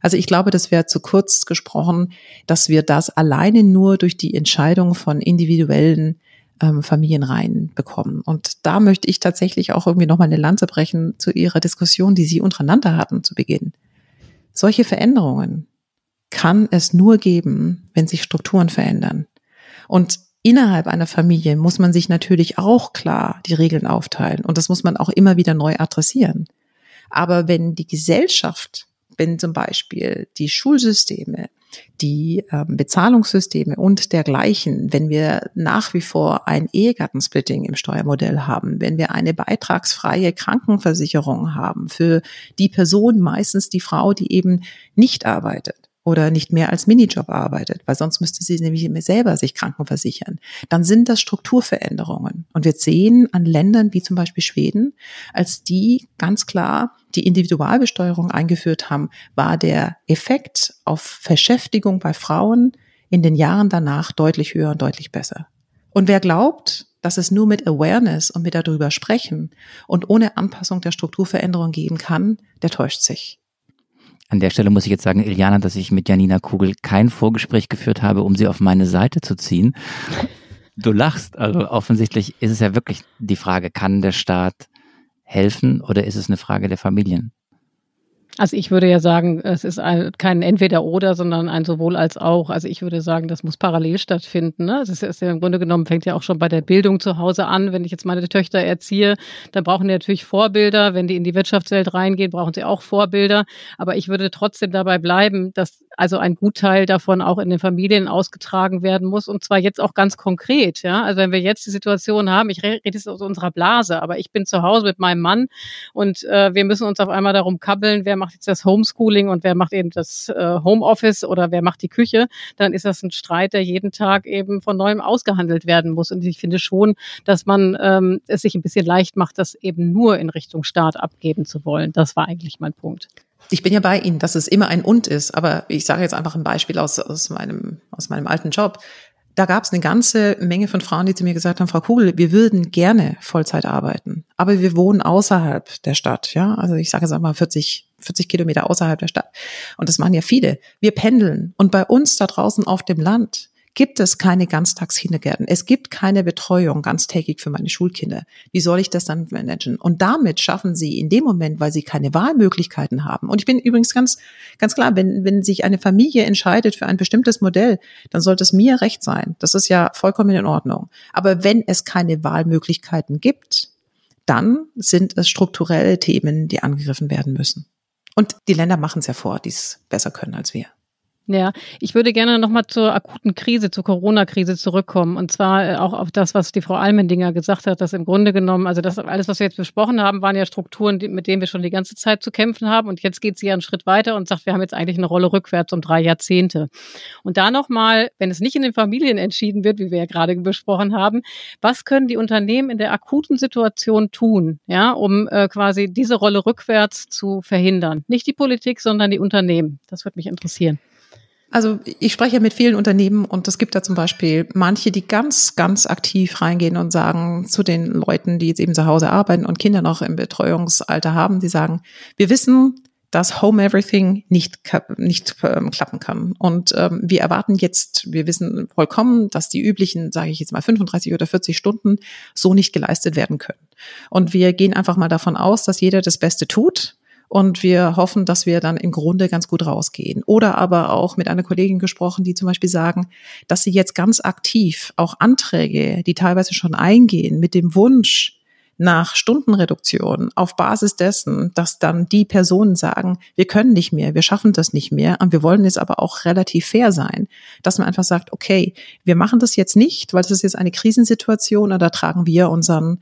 Also ich glaube, das wäre zu kurz gesprochen, dass wir das alleine nur durch die Entscheidung von individuellen ähm, Familienreihen bekommen. Und da möchte ich tatsächlich auch irgendwie nochmal eine Lanze brechen zu Ihrer Diskussion, die Sie untereinander hatten zu Beginn. Solche Veränderungen kann es nur geben, wenn sich Strukturen verändern. Und innerhalb einer Familie muss man sich natürlich auch klar die Regeln aufteilen. Und das muss man auch immer wieder neu adressieren. Aber wenn die Gesellschaft, wenn zum Beispiel die Schulsysteme, die ähm, Bezahlungssysteme und dergleichen, wenn wir nach wie vor ein Ehegattensplitting im Steuermodell haben, wenn wir eine beitragsfreie Krankenversicherung haben für die Person, meistens die Frau, die eben nicht arbeitet, oder nicht mehr als Minijob arbeitet, weil sonst müsste sie nämlich immer selber sich krankenversichern. Dann sind das Strukturveränderungen. Und wir sehen an Ländern wie zum Beispiel Schweden, als die ganz klar die Individualbesteuerung eingeführt haben, war der Effekt auf Verschäftigung bei Frauen in den Jahren danach deutlich höher und deutlich besser. Und wer glaubt, dass es nur mit Awareness und mit darüber sprechen und ohne Anpassung der Strukturveränderung gehen kann, der täuscht sich. An der Stelle muss ich jetzt sagen, Iliana, dass ich mit Janina Kugel kein Vorgespräch geführt habe, um sie auf meine Seite zu ziehen. Du lachst, also offensichtlich ist es ja wirklich die Frage, kann der Staat helfen oder ist es eine Frage der Familien? Also ich würde ja sagen, es ist ein, kein Entweder-Oder, sondern ein sowohl als auch. Also ich würde sagen, das muss parallel stattfinden. Ne? Es ist, ist ja im Grunde genommen, fängt ja auch schon bei der Bildung zu Hause an. Wenn ich jetzt meine Töchter erziehe, dann brauchen die natürlich Vorbilder. Wenn die in die Wirtschaftswelt reingehen, brauchen sie auch Vorbilder. Aber ich würde trotzdem dabei bleiben, dass also ein Gutteil davon auch in den Familien ausgetragen werden muss. Und zwar jetzt auch ganz konkret. Ja? Also wenn wir jetzt die Situation haben, ich rede jetzt aus unserer Blase, aber ich bin zu Hause mit meinem Mann und äh, wir müssen uns auf einmal darum kabbeln, wer macht jetzt das Homeschooling und wer macht eben das äh, Homeoffice oder wer macht die Küche, dann ist das ein Streit, der jeden Tag eben von neuem ausgehandelt werden muss. Und ich finde schon, dass man ähm, es sich ein bisschen leicht macht, das eben nur in Richtung Staat abgeben zu wollen. Das war eigentlich mein Punkt. Ich bin ja bei Ihnen, dass es immer ein Und ist, aber ich sage jetzt einfach ein Beispiel aus, aus, meinem, aus meinem alten Job da gab es eine ganze Menge von Frauen, die zu mir gesagt haben, Frau Kugel, wir würden gerne Vollzeit arbeiten, aber wir wohnen außerhalb der Stadt, ja. Also ich sage jetzt einmal 40, 40 Kilometer außerhalb der Stadt. Und das machen ja viele. Wir pendeln. Und bei uns da draußen auf dem Land, gibt es keine Ganztagskindergärten. Es gibt keine Betreuung ganztägig für meine Schulkinder. Wie soll ich das dann managen? Und damit schaffen sie in dem Moment, weil sie keine Wahlmöglichkeiten haben. Und ich bin übrigens ganz, ganz klar, wenn, wenn sich eine Familie entscheidet für ein bestimmtes Modell, dann sollte es mir recht sein. Das ist ja vollkommen in Ordnung. Aber wenn es keine Wahlmöglichkeiten gibt, dann sind es strukturelle Themen, die angegriffen werden müssen. Und die Länder machen es ja vor, die es besser können als wir. Ja, ich würde gerne nochmal zur akuten Krise, zur Corona-Krise zurückkommen. Und zwar äh, auch auf das, was die Frau Almendinger gesagt hat, dass im Grunde genommen, also das alles, was wir jetzt besprochen haben, waren ja Strukturen, die, mit denen wir schon die ganze Zeit zu kämpfen haben. Und jetzt geht sie ja einen Schritt weiter und sagt, wir haben jetzt eigentlich eine Rolle rückwärts um drei Jahrzehnte. Und da nochmal, wenn es nicht in den Familien entschieden wird, wie wir ja gerade besprochen haben, was können die Unternehmen in der akuten Situation tun, ja, um äh, quasi diese Rolle rückwärts zu verhindern? Nicht die Politik, sondern die Unternehmen. Das würde mich interessieren. Also ich spreche mit vielen Unternehmen und es gibt da zum Beispiel manche, die ganz, ganz aktiv reingehen und sagen zu den Leuten, die jetzt eben zu Hause arbeiten und Kinder noch im Betreuungsalter haben, die sagen, wir wissen, dass Home Everything nicht, nicht ähm, klappen kann. Und ähm, wir erwarten jetzt, wir wissen vollkommen, dass die üblichen, sage ich jetzt mal, 35 oder 40 Stunden so nicht geleistet werden können. Und wir gehen einfach mal davon aus, dass jeder das Beste tut und wir hoffen, dass wir dann im Grunde ganz gut rausgehen. Oder aber auch mit einer Kollegin gesprochen, die zum Beispiel sagen, dass sie jetzt ganz aktiv auch Anträge, die teilweise schon eingehen, mit dem Wunsch, nach Stundenreduktion auf Basis dessen, dass dann die Personen sagen, wir können nicht mehr, wir schaffen das nicht mehr und wir wollen jetzt aber auch relativ fair sein, dass man einfach sagt, okay, wir machen das jetzt nicht, weil das ist jetzt eine Krisensituation und da tragen wir unseren,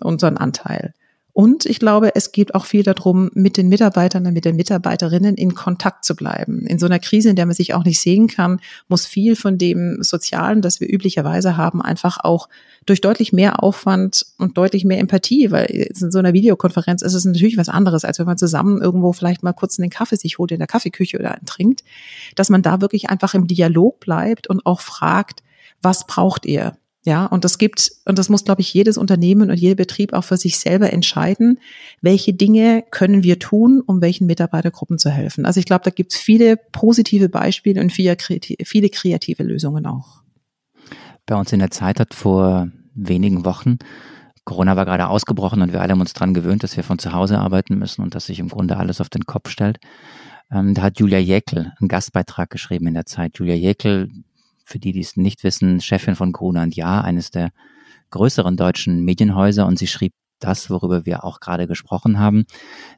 unseren Anteil. Und ich glaube, es geht auch viel darum, mit den Mitarbeitern und mit den Mitarbeiterinnen in Kontakt zu bleiben. In so einer Krise, in der man sich auch nicht sehen kann, muss viel von dem Sozialen, das wir üblicherweise haben, einfach auch durch deutlich mehr Aufwand und deutlich mehr Empathie, weil in so einer Videokonferenz ist es natürlich was anderes, als wenn man zusammen irgendwo vielleicht mal kurz einen Kaffee sich holt in der Kaffeeküche oder einen trinkt, dass man da wirklich einfach im Dialog bleibt und auch fragt, was braucht ihr? Ja, und das gibt, und das muss, glaube ich, jedes Unternehmen und jeder Betrieb auch für sich selber entscheiden, welche Dinge können wir tun, um welchen Mitarbeitergruppen zu helfen. Also ich glaube, da gibt es viele positive Beispiele und viele, viele kreative Lösungen auch. Bei uns in der Zeit hat vor wenigen Wochen Corona war gerade ausgebrochen und wir alle haben uns daran gewöhnt, dass wir von zu Hause arbeiten müssen und dass sich im Grunde alles auf den Kopf stellt. Ähm, da hat Julia Jäckel einen Gastbeitrag geschrieben in der Zeit. Julia Jäckel, für die, die es nicht wissen, Chefin von Gruner und Ja, eines der größeren deutschen Medienhäuser und sie schrieb das, worüber wir auch gerade gesprochen haben,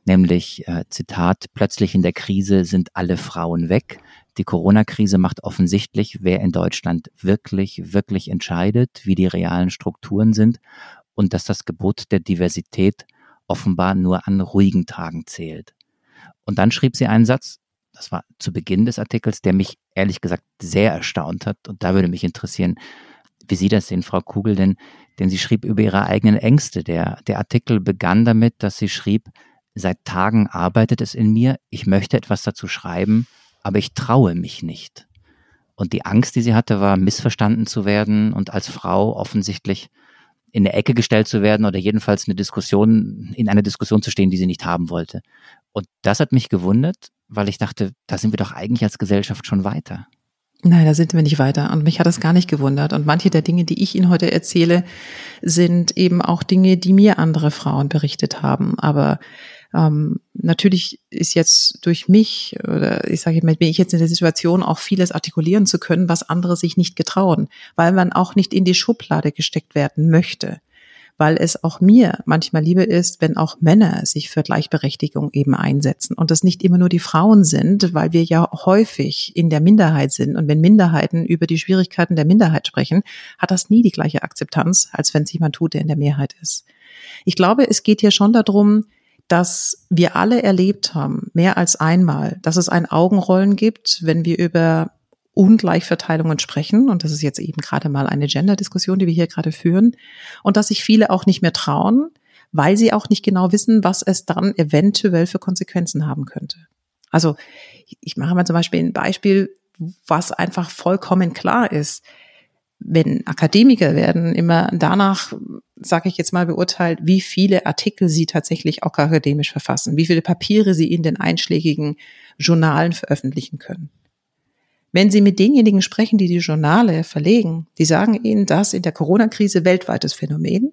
nämlich äh, Zitat, plötzlich in der Krise sind alle Frauen weg. Die Corona-Krise macht offensichtlich, wer in Deutschland wirklich, wirklich entscheidet, wie die realen Strukturen sind und dass das Gebot der Diversität offenbar nur an ruhigen Tagen zählt. Und dann schrieb sie einen Satz, das war zu Beginn des Artikels, der mich ehrlich gesagt sehr erstaunt hat. Und da würde mich interessieren, wie Sie das sehen, Frau Kugel, denn, denn sie schrieb über ihre eigenen Ängste. Der, der Artikel begann damit, dass sie schrieb, seit Tagen arbeitet es in mir, ich möchte etwas dazu schreiben, aber ich traue mich nicht. Und die Angst, die sie hatte, war, missverstanden zu werden und als Frau offensichtlich in eine Ecke gestellt zu werden oder jedenfalls eine Diskussion, in einer Diskussion zu stehen, die sie nicht haben wollte. Und das hat mich gewundert, weil ich dachte, da sind wir doch eigentlich als Gesellschaft schon weiter. Nein, da sind wir nicht weiter. Und mich hat das gar nicht gewundert. Und manche der Dinge, die ich Ihnen heute erzähle, sind eben auch Dinge, die mir andere Frauen berichtet haben. Aber ähm, natürlich ist jetzt durch mich oder ich sage mal, bin ich jetzt in der Situation, auch vieles artikulieren zu können, was andere sich nicht getrauen, weil man auch nicht in die Schublade gesteckt werden möchte weil es auch mir manchmal lieber ist, wenn auch Männer sich für Gleichberechtigung eben einsetzen und das nicht immer nur die Frauen sind, weil wir ja häufig in der Minderheit sind und wenn Minderheiten über die Schwierigkeiten der Minderheit sprechen, hat das nie die gleiche Akzeptanz, als wenn es jemand tut, der in der Mehrheit ist. Ich glaube, es geht hier schon darum, dass wir alle erlebt haben, mehr als einmal, dass es ein Augenrollen gibt, wenn wir über Ungleichverteilungen sprechen. Und das ist jetzt eben gerade mal eine Gender-Diskussion, die wir hier gerade führen. Und dass sich viele auch nicht mehr trauen, weil sie auch nicht genau wissen, was es dann eventuell für Konsequenzen haben könnte. Also ich mache mal zum Beispiel ein Beispiel, was einfach vollkommen klar ist wenn Akademiker werden, immer danach, sage ich jetzt mal, beurteilt, wie viele Artikel sie tatsächlich auch akademisch verfassen, wie viele Papiere sie in den einschlägigen Journalen veröffentlichen können. Wenn Sie mit denjenigen sprechen, die die Journale verlegen, die sagen Ihnen, dass in der Corona-Krise weltweites Phänomen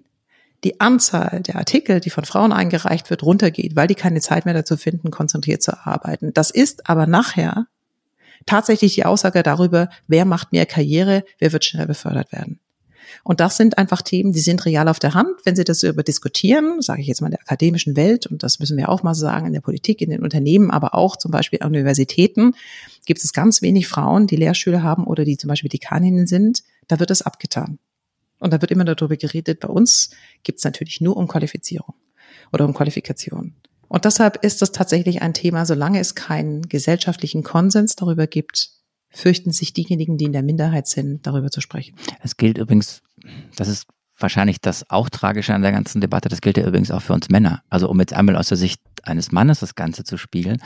die Anzahl der Artikel, die von Frauen eingereicht wird, runtergeht, weil die keine Zeit mehr dazu finden, konzentriert zu arbeiten. Das ist aber nachher tatsächlich die Aussage darüber, wer macht mehr Karriere, wer wird schnell befördert werden. Und das sind einfach Themen, die sind real auf der Hand. Wenn Sie das darüber diskutieren, sage ich jetzt mal in der akademischen Welt, und das müssen wir auch mal sagen, in der Politik, in den Unternehmen, aber auch zum Beispiel an Universitäten, gibt es ganz wenig Frauen, die Lehrschüler haben oder die zum Beispiel Dekaninnen sind. Da wird es abgetan. Und da wird immer darüber geredet. Bei uns gibt es natürlich nur um Qualifizierung oder um Qualifikation. Und deshalb ist das tatsächlich ein Thema, solange es keinen gesellschaftlichen Konsens darüber gibt, fürchten sich diejenigen, die in der Minderheit sind, darüber zu sprechen. Es gilt übrigens, das ist wahrscheinlich das auch Tragische an der ganzen Debatte, das gilt ja übrigens auch für uns Männer. Also um jetzt einmal aus der Sicht eines Mannes das Ganze zu spiegeln,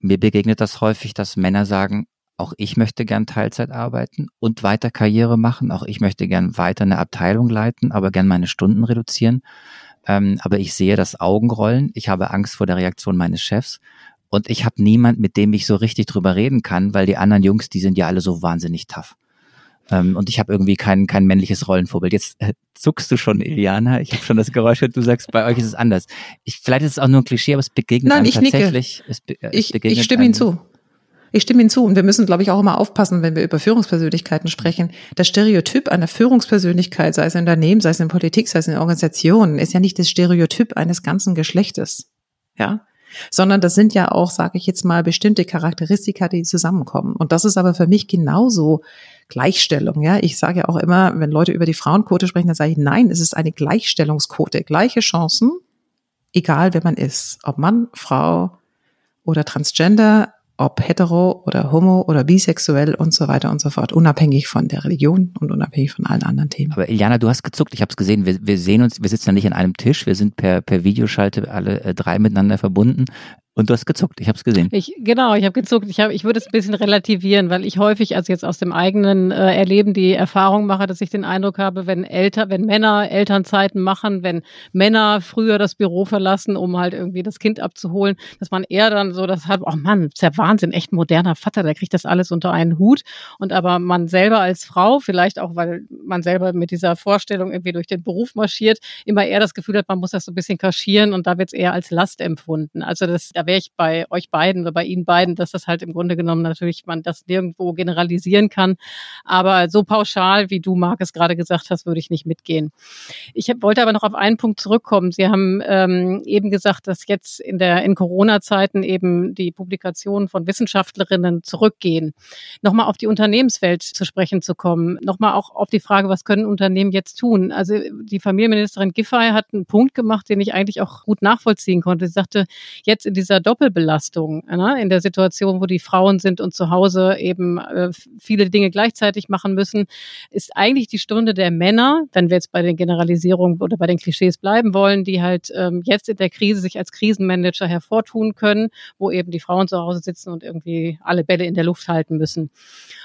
mir begegnet das häufig, dass Männer sagen, auch ich möchte gern Teilzeit arbeiten und weiter Karriere machen, auch ich möchte gern weiter eine Abteilung leiten, aber gern meine Stunden reduzieren. Ähm, aber ich sehe das Augenrollen. Ich habe Angst vor der Reaktion meines Chefs. Und ich habe niemand, mit dem ich so richtig drüber reden kann, weil die anderen Jungs, die sind ja alle so wahnsinnig tough. Ähm, und ich habe irgendwie kein, kein männliches Rollenvorbild. Jetzt äh, zuckst du schon, Iliana. Ich habe schon das Geräusch gehört, du sagst, bei euch ist es anders. Ich, vielleicht ist es auch nur ein Klischee, aber es begegnet Nein, einem ich tatsächlich. Es, be es ich, ich stimme Ihnen zu. Ich stimme Ihnen zu. Und wir müssen, glaube ich, auch immer aufpassen, wenn wir über Führungspersönlichkeiten sprechen. Das Stereotyp einer Führungspersönlichkeit, sei es in Unternehmen, sei es in Politik, sei es in Organisationen, ist ja nicht das Stereotyp eines ganzen Geschlechtes. Ja. Sondern das sind ja auch, sage ich jetzt mal, bestimmte Charakteristika, die zusammenkommen. Und das ist aber für mich genauso Gleichstellung. Ja, ich sage ja auch immer, wenn Leute über die Frauenquote sprechen, dann sage ich, nein, es ist eine Gleichstellungsquote, gleiche Chancen, egal wer man ist, ob Mann, Frau oder Transgender, ob hetero oder homo oder bisexuell und so weiter und so fort, unabhängig von der Religion und unabhängig von allen anderen Themen. Aber Iliana, du hast gezuckt, ich habe es gesehen, wir, wir sehen uns, wir sitzen ja nicht an einem Tisch, wir sind per, per Videoschalte alle äh, drei miteinander verbunden. Und du hast gezuckt, ich habe es gesehen. Ich, genau, ich habe gezuckt. Ich, hab, ich würde es ein bisschen relativieren, weil ich häufig, also jetzt aus dem eigenen äh, Erleben, die Erfahrung mache, dass ich den Eindruck habe, wenn Eltern, wenn Männer Elternzeiten machen, wenn Männer früher das Büro verlassen, um halt irgendwie das Kind abzuholen, dass man eher dann so das hat, oh Mann, ist ja Wahnsinn, echt moderner Vater, der kriegt das alles unter einen Hut. Und aber man selber als Frau, vielleicht auch, weil man selber mit dieser Vorstellung irgendwie durch den Beruf marschiert, immer eher das Gefühl hat, man muss das so ein bisschen kaschieren und da wird es eher als Last empfunden. Also das, da wäre ich bei euch beiden oder bei Ihnen beiden, dass das halt im Grunde genommen natürlich man das nirgendwo generalisieren kann. Aber so pauschal, wie du, Marc, gerade gesagt hast, würde ich nicht mitgehen. Ich wollte aber noch auf einen Punkt zurückkommen. Sie haben ähm, eben gesagt, dass jetzt in der in Corona-Zeiten eben die Publikationen von Wissenschaftlerinnen zurückgehen. Nochmal auf die Unternehmenswelt zu sprechen zu kommen. Nochmal auch auf die Frage, was können Unternehmen jetzt tun? Also die Familienministerin Giffey hat einen Punkt gemacht, den ich eigentlich auch gut nachvollziehen konnte. Sie sagte, jetzt in dieser Doppelbelastung, ne, in der Situation, wo die Frauen sind und zu Hause eben äh, viele Dinge gleichzeitig machen müssen, ist eigentlich die Stunde der Männer, wenn wir jetzt bei den Generalisierungen oder bei den Klischees bleiben wollen, die halt ähm, jetzt in der Krise sich als Krisenmanager hervortun können, wo eben die Frauen zu Hause sitzen und irgendwie alle Bälle in der Luft halten müssen.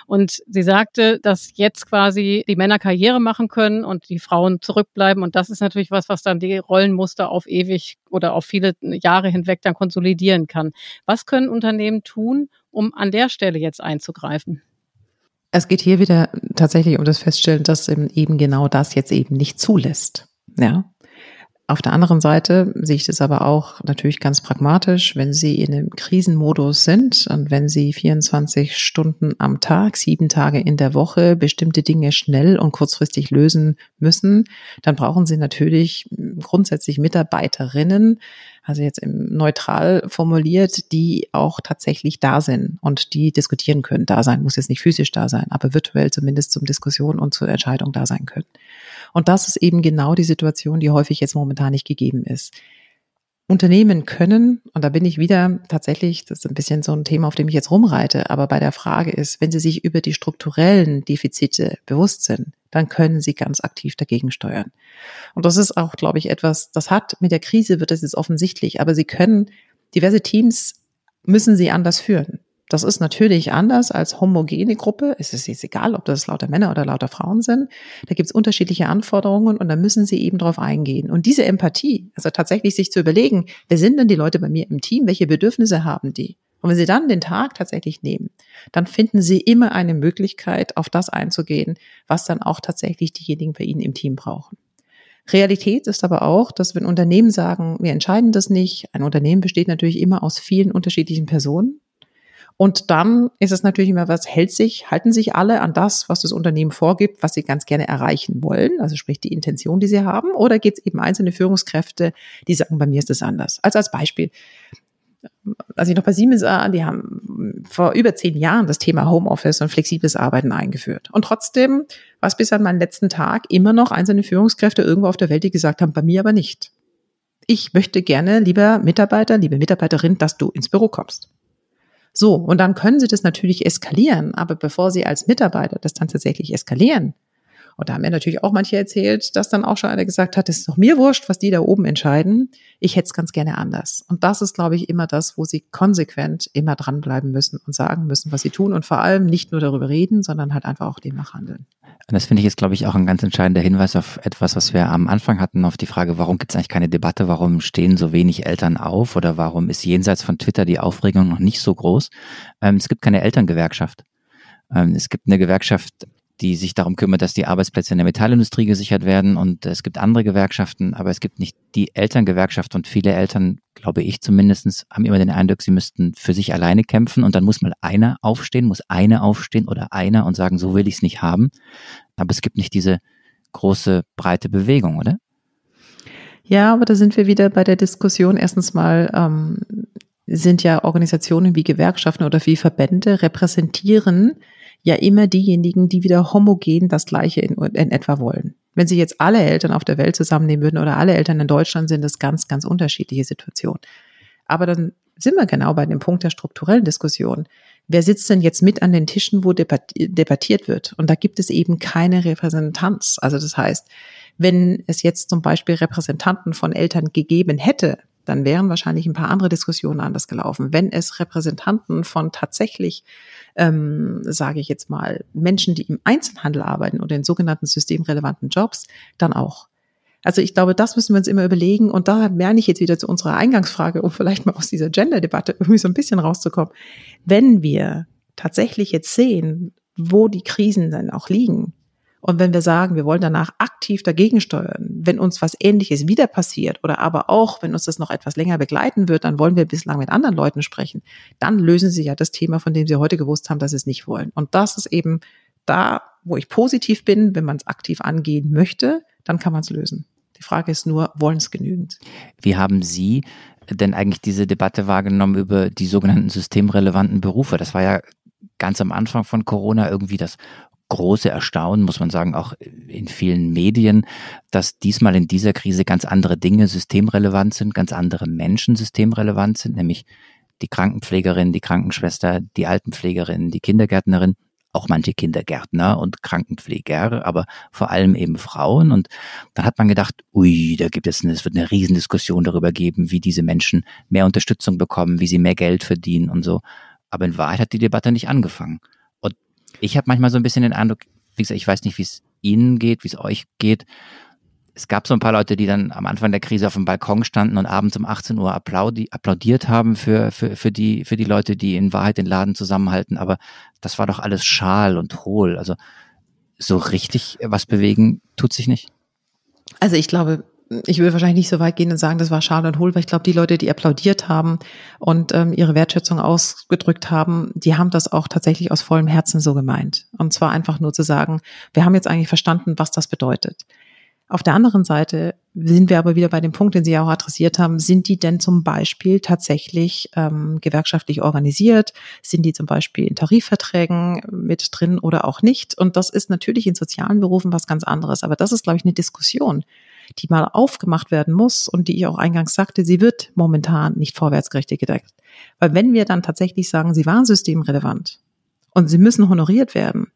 Und sie sagte, dass jetzt quasi die Männer Karriere machen können und die Frauen zurückbleiben. Und das ist natürlich was, was dann die Rollenmuster auf ewig oder auf viele Jahre hinweg dann konsolidieren kann. Was können Unternehmen tun, um an der Stelle jetzt einzugreifen? Es geht hier wieder tatsächlich um das Feststellen, dass eben genau das jetzt eben nicht zulässt. Ja. Auf der anderen Seite sehe ich das aber auch natürlich ganz pragmatisch, wenn Sie in einem Krisenmodus sind und wenn Sie 24 Stunden am Tag, sieben Tage in der Woche bestimmte Dinge schnell und kurzfristig lösen müssen, dann brauchen Sie natürlich grundsätzlich Mitarbeiterinnen, also jetzt neutral formuliert, die auch tatsächlich da sind und die diskutieren können. Da sein muss jetzt nicht physisch da sein, aber virtuell zumindest zum Diskussion und zur Entscheidung da sein können. Und das ist eben genau die Situation, die häufig jetzt momentan nicht gegeben ist. Unternehmen können, und da bin ich wieder tatsächlich, das ist ein bisschen so ein Thema, auf dem ich jetzt rumreite, aber bei der Frage ist, wenn Sie sich über die strukturellen Defizite bewusst sind, dann können Sie ganz aktiv dagegen steuern. Und das ist auch, glaube ich, etwas, das hat mit der Krise wird das jetzt offensichtlich, aber Sie können diverse Teams müssen Sie anders führen. Das ist natürlich anders als homogene Gruppe. Es ist jetzt egal, ob das lauter Männer oder lauter Frauen sind. Da gibt es unterschiedliche Anforderungen und da müssen sie eben drauf eingehen. Und diese Empathie, also tatsächlich sich zu überlegen, wer sind denn die Leute bei mir im Team, welche Bedürfnisse haben die? Und wenn Sie dann den Tag tatsächlich nehmen, dann finden Sie immer eine Möglichkeit, auf das einzugehen, was dann auch tatsächlich diejenigen bei Ihnen im Team brauchen. Realität ist aber auch, dass wenn Unternehmen sagen, wir entscheiden das nicht, ein Unternehmen besteht natürlich immer aus vielen unterschiedlichen Personen, und dann ist es natürlich immer was, hält sich, halten sich alle an das, was das Unternehmen vorgibt, was sie ganz gerne erreichen wollen, also sprich die Intention, die sie haben, oder geht es eben einzelne Führungskräfte, die sagen, bei mir ist das anders. Also als Beispiel, als ich noch bei Siemens war, die haben vor über zehn Jahren das Thema Homeoffice und flexibles Arbeiten eingeführt. Und trotzdem war es bis an meinen letzten Tag immer noch einzelne Führungskräfte irgendwo auf der Welt, die gesagt haben, bei mir aber nicht. Ich möchte gerne, lieber Mitarbeiter, liebe Mitarbeiterin, dass du ins Büro kommst. So, und dann können Sie das natürlich eskalieren, aber bevor Sie als Mitarbeiter das dann tatsächlich eskalieren, und da haben mir natürlich auch manche erzählt, dass dann auch schon einer gesagt hat, es ist doch mir wurscht, was die da oben entscheiden. Ich hätte es ganz gerne anders. Und das ist, glaube ich, immer das, wo sie konsequent immer dranbleiben müssen und sagen müssen, was sie tun und vor allem nicht nur darüber reden, sondern halt einfach auch demnach handeln. Und das finde ich jetzt, glaube ich, auch ein ganz entscheidender Hinweis auf etwas, was wir am Anfang hatten, auf die Frage, warum gibt es eigentlich keine Debatte, warum stehen so wenig Eltern auf oder warum ist jenseits von Twitter die Aufregung noch nicht so groß? Ähm, es gibt keine Elterngewerkschaft. Ähm, es gibt eine Gewerkschaft die sich darum kümmert, dass die Arbeitsplätze in der Metallindustrie gesichert werden. Und es gibt andere Gewerkschaften, aber es gibt nicht die Elterngewerkschaft. Und viele Eltern, glaube ich zumindestens, haben immer den Eindruck, sie müssten für sich alleine kämpfen. Und dann muss mal einer aufstehen, muss eine aufstehen oder einer und sagen, so will ich es nicht haben. Aber es gibt nicht diese große, breite Bewegung, oder? Ja, aber da sind wir wieder bei der Diskussion. Erstens mal ähm, sind ja Organisationen wie Gewerkschaften oder wie Verbände repräsentieren ja immer diejenigen, die wieder homogen das Gleiche in, in etwa wollen. Wenn Sie jetzt alle Eltern auf der Welt zusammennehmen würden oder alle Eltern in Deutschland, sind das ganz, ganz unterschiedliche Situationen. Aber dann sind wir genau bei dem Punkt der strukturellen Diskussion. Wer sitzt denn jetzt mit an den Tischen, wo debattiert wird? Und da gibt es eben keine Repräsentanz. Also das heißt, wenn es jetzt zum Beispiel Repräsentanten von Eltern gegeben hätte, dann wären wahrscheinlich ein paar andere Diskussionen anders gelaufen. Wenn es Repräsentanten von tatsächlich, ähm, sage ich jetzt mal, Menschen, die im Einzelhandel arbeiten oder in sogenannten systemrelevanten Jobs, dann auch. Also ich glaube, das müssen wir uns immer überlegen. Und da lerne ich jetzt wieder zu unserer Eingangsfrage, um vielleicht mal aus dieser Gender-Debatte irgendwie so ein bisschen rauszukommen. Wenn wir tatsächlich jetzt sehen, wo die Krisen dann auch liegen, und wenn wir sagen, wir wollen danach aktiv dagegen steuern, wenn uns was Ähnliches wieder passiert oder aber auch, wenn uns das noch etwas länger begleiten wird, dann wollen wir bislang mit anderen Leuten sprechen, dann lösen sie ja das Thema, von dem sie heute gewusst haben, dass sie es nicht wollen. Und das ist eben da, wo ich positiv bin, wenn man es aktiv angehen möchte, dann kann man es lösen. Die Frage ist nur, wollen es genügend? Wie haben Sie denn eigentlich diese Debatte wahrgenommen über die sogenannten systemrelevanten Berufe? Das war ja ganz am Anfang von Corona irgendwie das große Erstaunen, muss man sagen, auch in vielen Medien, dass diesmal in dieser Krise ganz andere Dinge systemrelevant sind, ganz andere Menschen systemrelevant sind, nämlich die Krankenpflegerin, die Krankenschwester, die Altenpflegerin, die Kindergärtnerin, auch manche Kindergärtner und Krankenpfleger, aber vor allem eben Frauen. Und dann hat man gedacht, ui, da gibt es eine, es wird eine Riesendiskussion darüber geben, wie diese Menschen mehr Unterstützung bekommen, wie sie mehr Geld verdienen und so. Aber in Wahrheit hat die Debatte nicht angefangen. Ich habe manchmal so ein bisschen den Eindruck, wie gesagt, ich weiß nicht, wie es Ihnen geht, wie es euch geht. Es gab so ein paar Leute, die dann am Anfang der Krise auf dem Balkon standen und abends um 18 Uhr applaudi applaudiert haben für, für, für, die, für die Leute, die in Wahrheit den Laden zusammenhalten. Aber das war doch alles schal und hohl. Also so richtig was bewegen tut sich nicht. Also ich glaube, ich will wahrscheinlich nicht so weit gehen und sagen, das war schade und hohl, weil ich glaube, die Leute, die applaudiert haben und ähm, ihre Wertschätzung ausgedrückt haben, die haben das auch tatsächlich aus vollem Herzen so gemeint. Und zwar einfach nur zu sagen, wir haben jetzt eigentlich verstanden, was das bedeutet. Auf der anderen Seite sind wir aber wieder bei dem Punkt, den Sie ja auch adressiert haben. Sind die denn zum Beispiel tatsächlich ähm, gewerkschaftlich organisiert? Sind die zum Beispiel in Tarifverträgen mit drin oder auch nicht? Und das ist natürlich in sozialen Berufen was ganz anderes. Aber das ist, glaube ich, eine Diskussion, die mal aufgemacht werden muss und die ich auch eingangs sagte, sie wird momentan nicht vorwärtsgerichtet gedeckt. Weil wenn wir dann tatsächlich sagen, sie waren systemrelevant und sie müssen honoriert werden,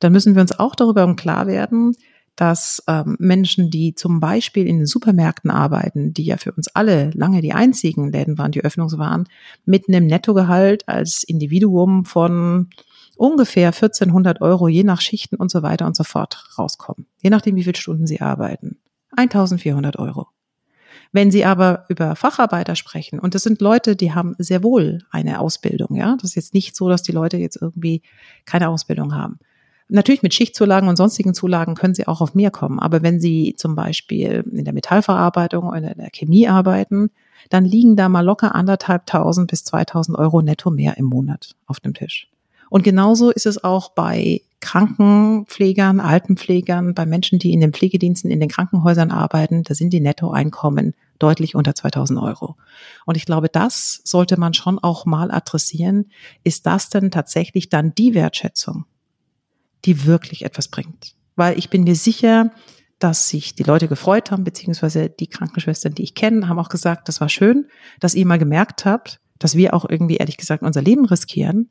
dann müssen wir uns auch darüber Klar werden, dass ähm, Menschen, die zum Beispiel in den Supermärkten arbeiten, die ja für uns alle lange die einzigen Läden waren, die Öffnungs waren, mit einem Nettogehalt als Individuum von ungefähr 1400 Euro je nach Schichten und so weiter und so fort rauskommen. Je nachdem, wie viele Stunden sie arbeiten. 1400 Euro. Wenn Sie aber über Facharbeiter sprechen, und das sind Leute, die haben sehr wohl eine Ausbildung, ja, das ist jetzt nicht so, dass die Leute jetzt irgendwie keine Ausbildung haben. Natürlich mit Schichtzulagen und sonstigen Zulagen können sie auch auf mehr kommen. Aber wenn sie zum Beispiel in der Metallverarbeitung oder in der Chemie arbeiten, dann liegen da mal locker anderthalb tausend bis zweitausend Euro netto mehr im Monat auf dem Tisch. Und genauso ist es auch bei Krankenpflegern, Altenpflegern, bei Menschen, die in den Pflegediensten in den Krankenhäusern arbeiten. Da sind die Nettoeinkommen deutlich unter 2000 Euro. Und ich glaube, das sollte man schon auch mal adressieren. Ist das denn tatsächlich dann die Wertschätzung, die wirklich etwas bringt. Weil ich bin mir sicher, dass sich die Leute gefreut haben, beziehungsweise die Krankenschwestern, die ich kenne, haben auch gesagt, das war schön, dass ihr mal gemerkt habt, dass wir auch irgendwie, ehrlich gesagt, unser Leben riskieren.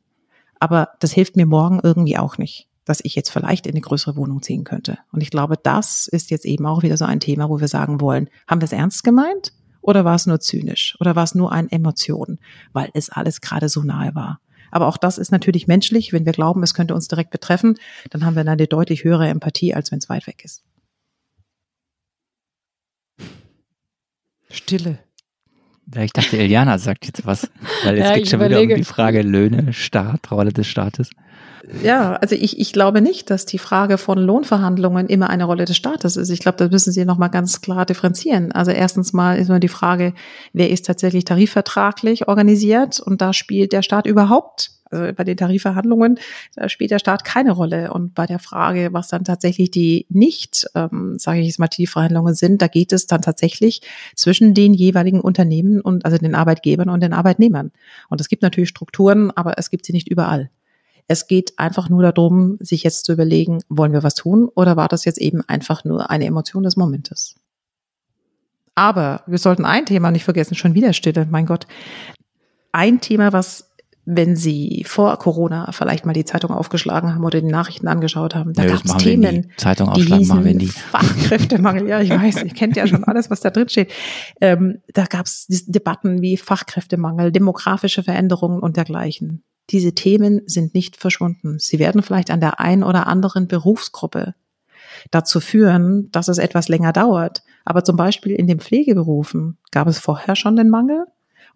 Aber das hilft mir morgen irgendwie auch nicht, dass ich jetzt vielleicht in eine größere Wohnung ziehen könnte. Und ich glaube, das ist jetzt eben auch wieder so ein Thema, wo wir sagen wollen, haben wir es ernst gemeint? Oder war es nur zynisch? Oder war es nur eine Emotion, weil es alles gerade so nahe war? Aber auch das ist natürlich menschlich. Wenn wir glauben, es könnte uns direkt betreffen, dann haben wir eine deutlich höhere Empathie, als wenn es weit weg ist. Stille. Ich dachte, Eliana sagt jetzt was, weil es Ja, geht schon wieder überlege. um die Frage Löhne, Staat, Rolle des Staates. Ja, also ich, ich glaube nicht, dass die Frage von Lohnverhandlungen immer eine Rolle des Staates ist. Ich glaube, da müssen Sie nochmal ganz klar differenzieren. Also erstens mal ist immer die Frage, wer ist tatsächlich tarifvertraglich organisiert und da spielt der Staat überhaupt also bei den Tarifverhandlungen, spielt der Staat keine Rolle. Und bei der Frage, was dann tatsächlich die nicht, ähm, sage ich jetzt mal, Tarifverhandlungen sind, da geht es dann tatsächlich zwischen den jeweiligen Unternehmen und also den Arbeitgebern und den Arbeitnehmern. Und es gibt natürlich Strukturen, aber es gibt sie nicht überall. Es geht einfach nur darum, sich jetzt zu überlegen, wollen wir was tun oder war das jetzt eben einfach nur eine Emotion des Momentes? Aber wir sollten ein Thema nicht vergessen, schon wieder Stille, mein Gott. Ein Thema, was wenn Sie vor Corona vielleicht mal die Zeitung aufgeschlagen haben oder die Nachrichten angeschaut haben, da Nö, gab es. Themen, Zeitung die aufschlagen machen wir hießen nie. Fachkräftemangel. Ja, ich weiß, ihr kennt ja schon alles, was da drin steht. Ähm, da gab es Debatten wie Fachkräftemangel, demografische Veränderungen und dergleichen. Diese Themen sind nicht verschwunden. Sie werden vielleicht an der einen oder anderen Berufsgruppe dazu führen, dass es etwas länger dauert. Aber zum Beispiel in den Pflegeberufen gab es vorher schon den Mangel.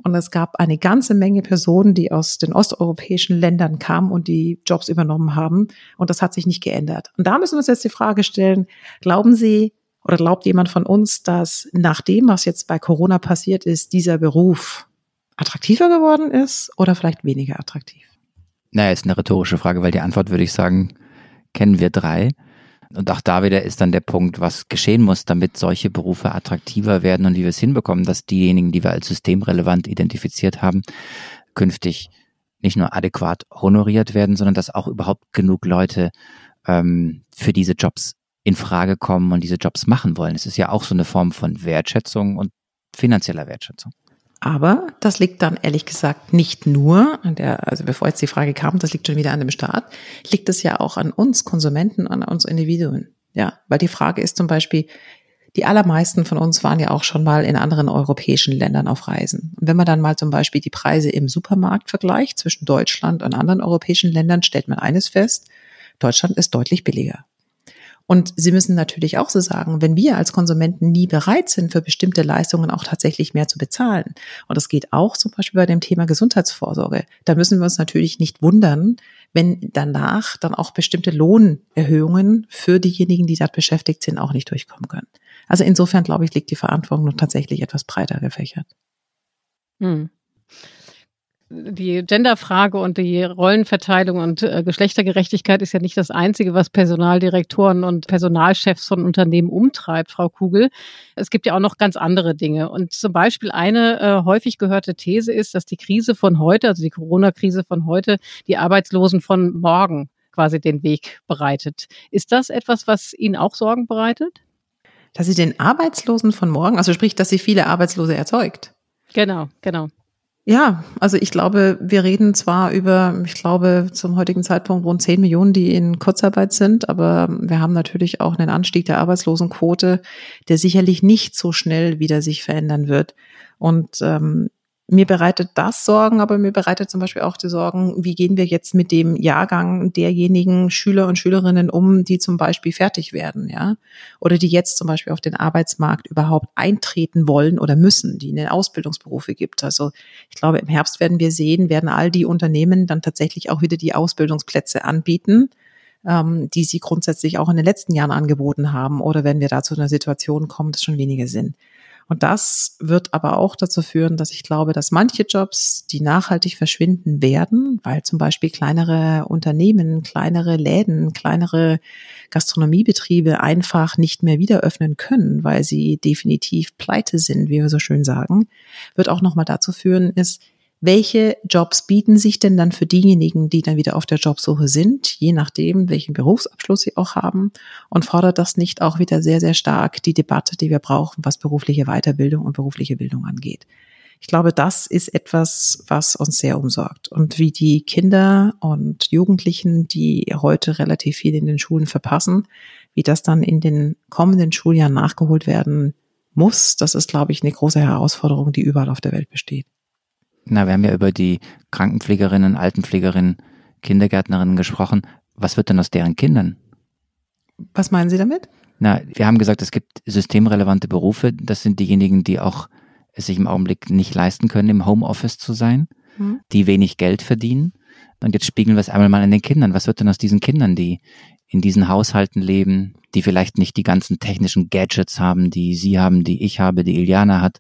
Und es gab eine ganze Menge Personen, die aus den osteuropäischen Ländern kamen und die Jobs übernommen haben. Und das hat sich nicht geändert. Und da müssen wir uns jetzt die Frage stellen, glauben Sie oder glaubt jemand von uns, dass nach dem, was jetzt bei Corona passiert ist, dieser Beruf attraktiver geworden ist oder vielleicht weniger attraktiv? Naja, ist eine rhetorische Frage, weil die Antwort würde ich sagen, kennen wir drei. Und auch da wieder ist dann der Punkt, was geschehen muss, damit solche Berufe attraktiver werden und wie wir es hinbekommen, dass diejenigen, die wir als systemrelevant identifiziert haben, künftig nicht nur adäquat honoriert werden, sondern dass auch überhaupt genug Leute ähm, für diese Jobs in Frage kommen und diese Jobs machen wollen. Es ist ja auch so eine Form von Wertschätzung und finanzieller Wertschätzung. Aber das liegt dann ehrlich gesagt nicht nur an der, also bevor jetzt die Frage kam, das liegt schon wieder an dem Staat, liegt es ja auch an uns Konsumenten, an uns Individuen. Ja, weil die Frage ist zum Beispiel, die allermeisten von uns waren ja auch schon mal in anderen europäischen Ländern auf Reisen. Und wenn man dann mal zum Beispiel die Preise im Supermarkt vergleicht zwischen Deutschland und anderen europäischen Ländern, stellt man eines fest, Deutschland ist deutlich billiger. Und Sie müssen natürlich auch so sagen, wenn wir als Konsumenten nie bereit sind, für bestimmte Leistungen auch tatsächlich mehr zu bezahlen, und das geht auch zum Beispiel bei dem Thema Gesundheitsvorsorge, da müssen wir uns natürlich nicht wundern, wenn danach dann auch bestimmte Lohnerhöhungen für diejenigen, die dort beschäftigt sind, auch nicht durchkommen können. Also insofern, glaube ich, liegt die Verantwortung noch tatsächlich etwas breiter gefächert. Hm die Genderfrage und die Rollenverteilung und äh, Geschlechtergerechtigkeit ist ja nicht das Einzige, was Personaldirektoren und Personalchefs von Unternehmen umtreibt, Frau Kugel. Es gibt ja auch noch ganz andere Dinge. Und zum Beispiel eine äh, häufig gehörte These ist, dass die Krise von heute, also die Corona-Krise von heute, die Arbeitslosen von morgen quasi den Weg bereitet. Ist das etwas, was Ihnen auch Sorgen bereitet? Dass sie den Arbeitslosen von morgen, also sprich, dass sie viele Arbeitslose erzeugt. Genau, genau. Ja, also ich glaube, wir reden zwar über, ich glaube, zum heutigen Zeitpunkt rund 10 Millionen, die in Kurzarbeit sind, aber wir haben natürlich auch einen Anstieg der Arbeitslosenquote, der sicherlich nicht so schnell wieder sich verändern wird. Und ähm, mir bereitet das Sorgen, aber mir bereitet zum Beispiel auch die Sorgen, wie gehen wir jetzt mit dem Jahrgang derjenigen Schüler und Schülerinnen um, die zum Beispiel fertig werden, ja, oder die jetzt zum Beispiel auf den Arbeitsmarkt überhaupt eintreten wollen oder müssen, die in den Ausbildungsberufe gibt. Also ich glaube, im Herbst werden wir sehen, werden all die Unternehmen dann tatsächlich auch wieder die Ausbildungsplätze anbieten ähm, die sie grundsätzlich auch in den letzten Jahren angeboten haben, oder wenn wir da zu einer Situation kommen, das schon weniger sind. Und das wird aber auch dazu führen, dass ich glaube, dass manche Jobs, die nachhaltig verschwinden werden, weil zum Beispiel kleinere Unternehmen, kleinere Läden, kleinere Gastronomiebetriebe einfach nicht mehr wieder öffnen können, weil sie definitiv pleite sind, wie wir so schön sagen, wird auch nochmal dazu führen, ist, welche Jobs bieten sich denn dann für diejenigen, die dann wieder auf der Jobsuche sind, je nachdem, welchen Berufsabschluss sie auch haben und fordert das nicht auch wieder sehr, sehr stark die Debatte, die wir brauchen, was berufliche Weiterbildung und berufliche Bildung angeht. Ich glaube, das ist etwas, was uns sehr umsorgt. Und wie die Kinder und Jugendlichen, die heute relativ viel in den Schulen verpassen, wie das dann in den kommenden Schuljahren nachgeholt werden muss, das ist, glaube ich, eine große Herausforderung, die überall auf der Welt besteht. Na, wir haben ja über die Krankenpflegerinnen, Altenpflegerinnen, Kindergärtnerinnen gesprochen. Was wird denn aus deren Kindern? Was meinen Sie damit? Na, wir haben gesagt, es gibt systemrelevante Berufe. Das sind diejenigen, die auch es sich im Augenblick nicht leisten können, im Homeoffice zu sein, mhm. die wenig Geld verdienen. Und jetzt spiegeln wir es einmal mal in den Kindern. Was wird denn aus diesen Kindern, die in diesen Haushalten leben, die vielleicht nicht die ganzen technischen Gadgets haben, die Sie haben, die ich habe, die Iliana hat,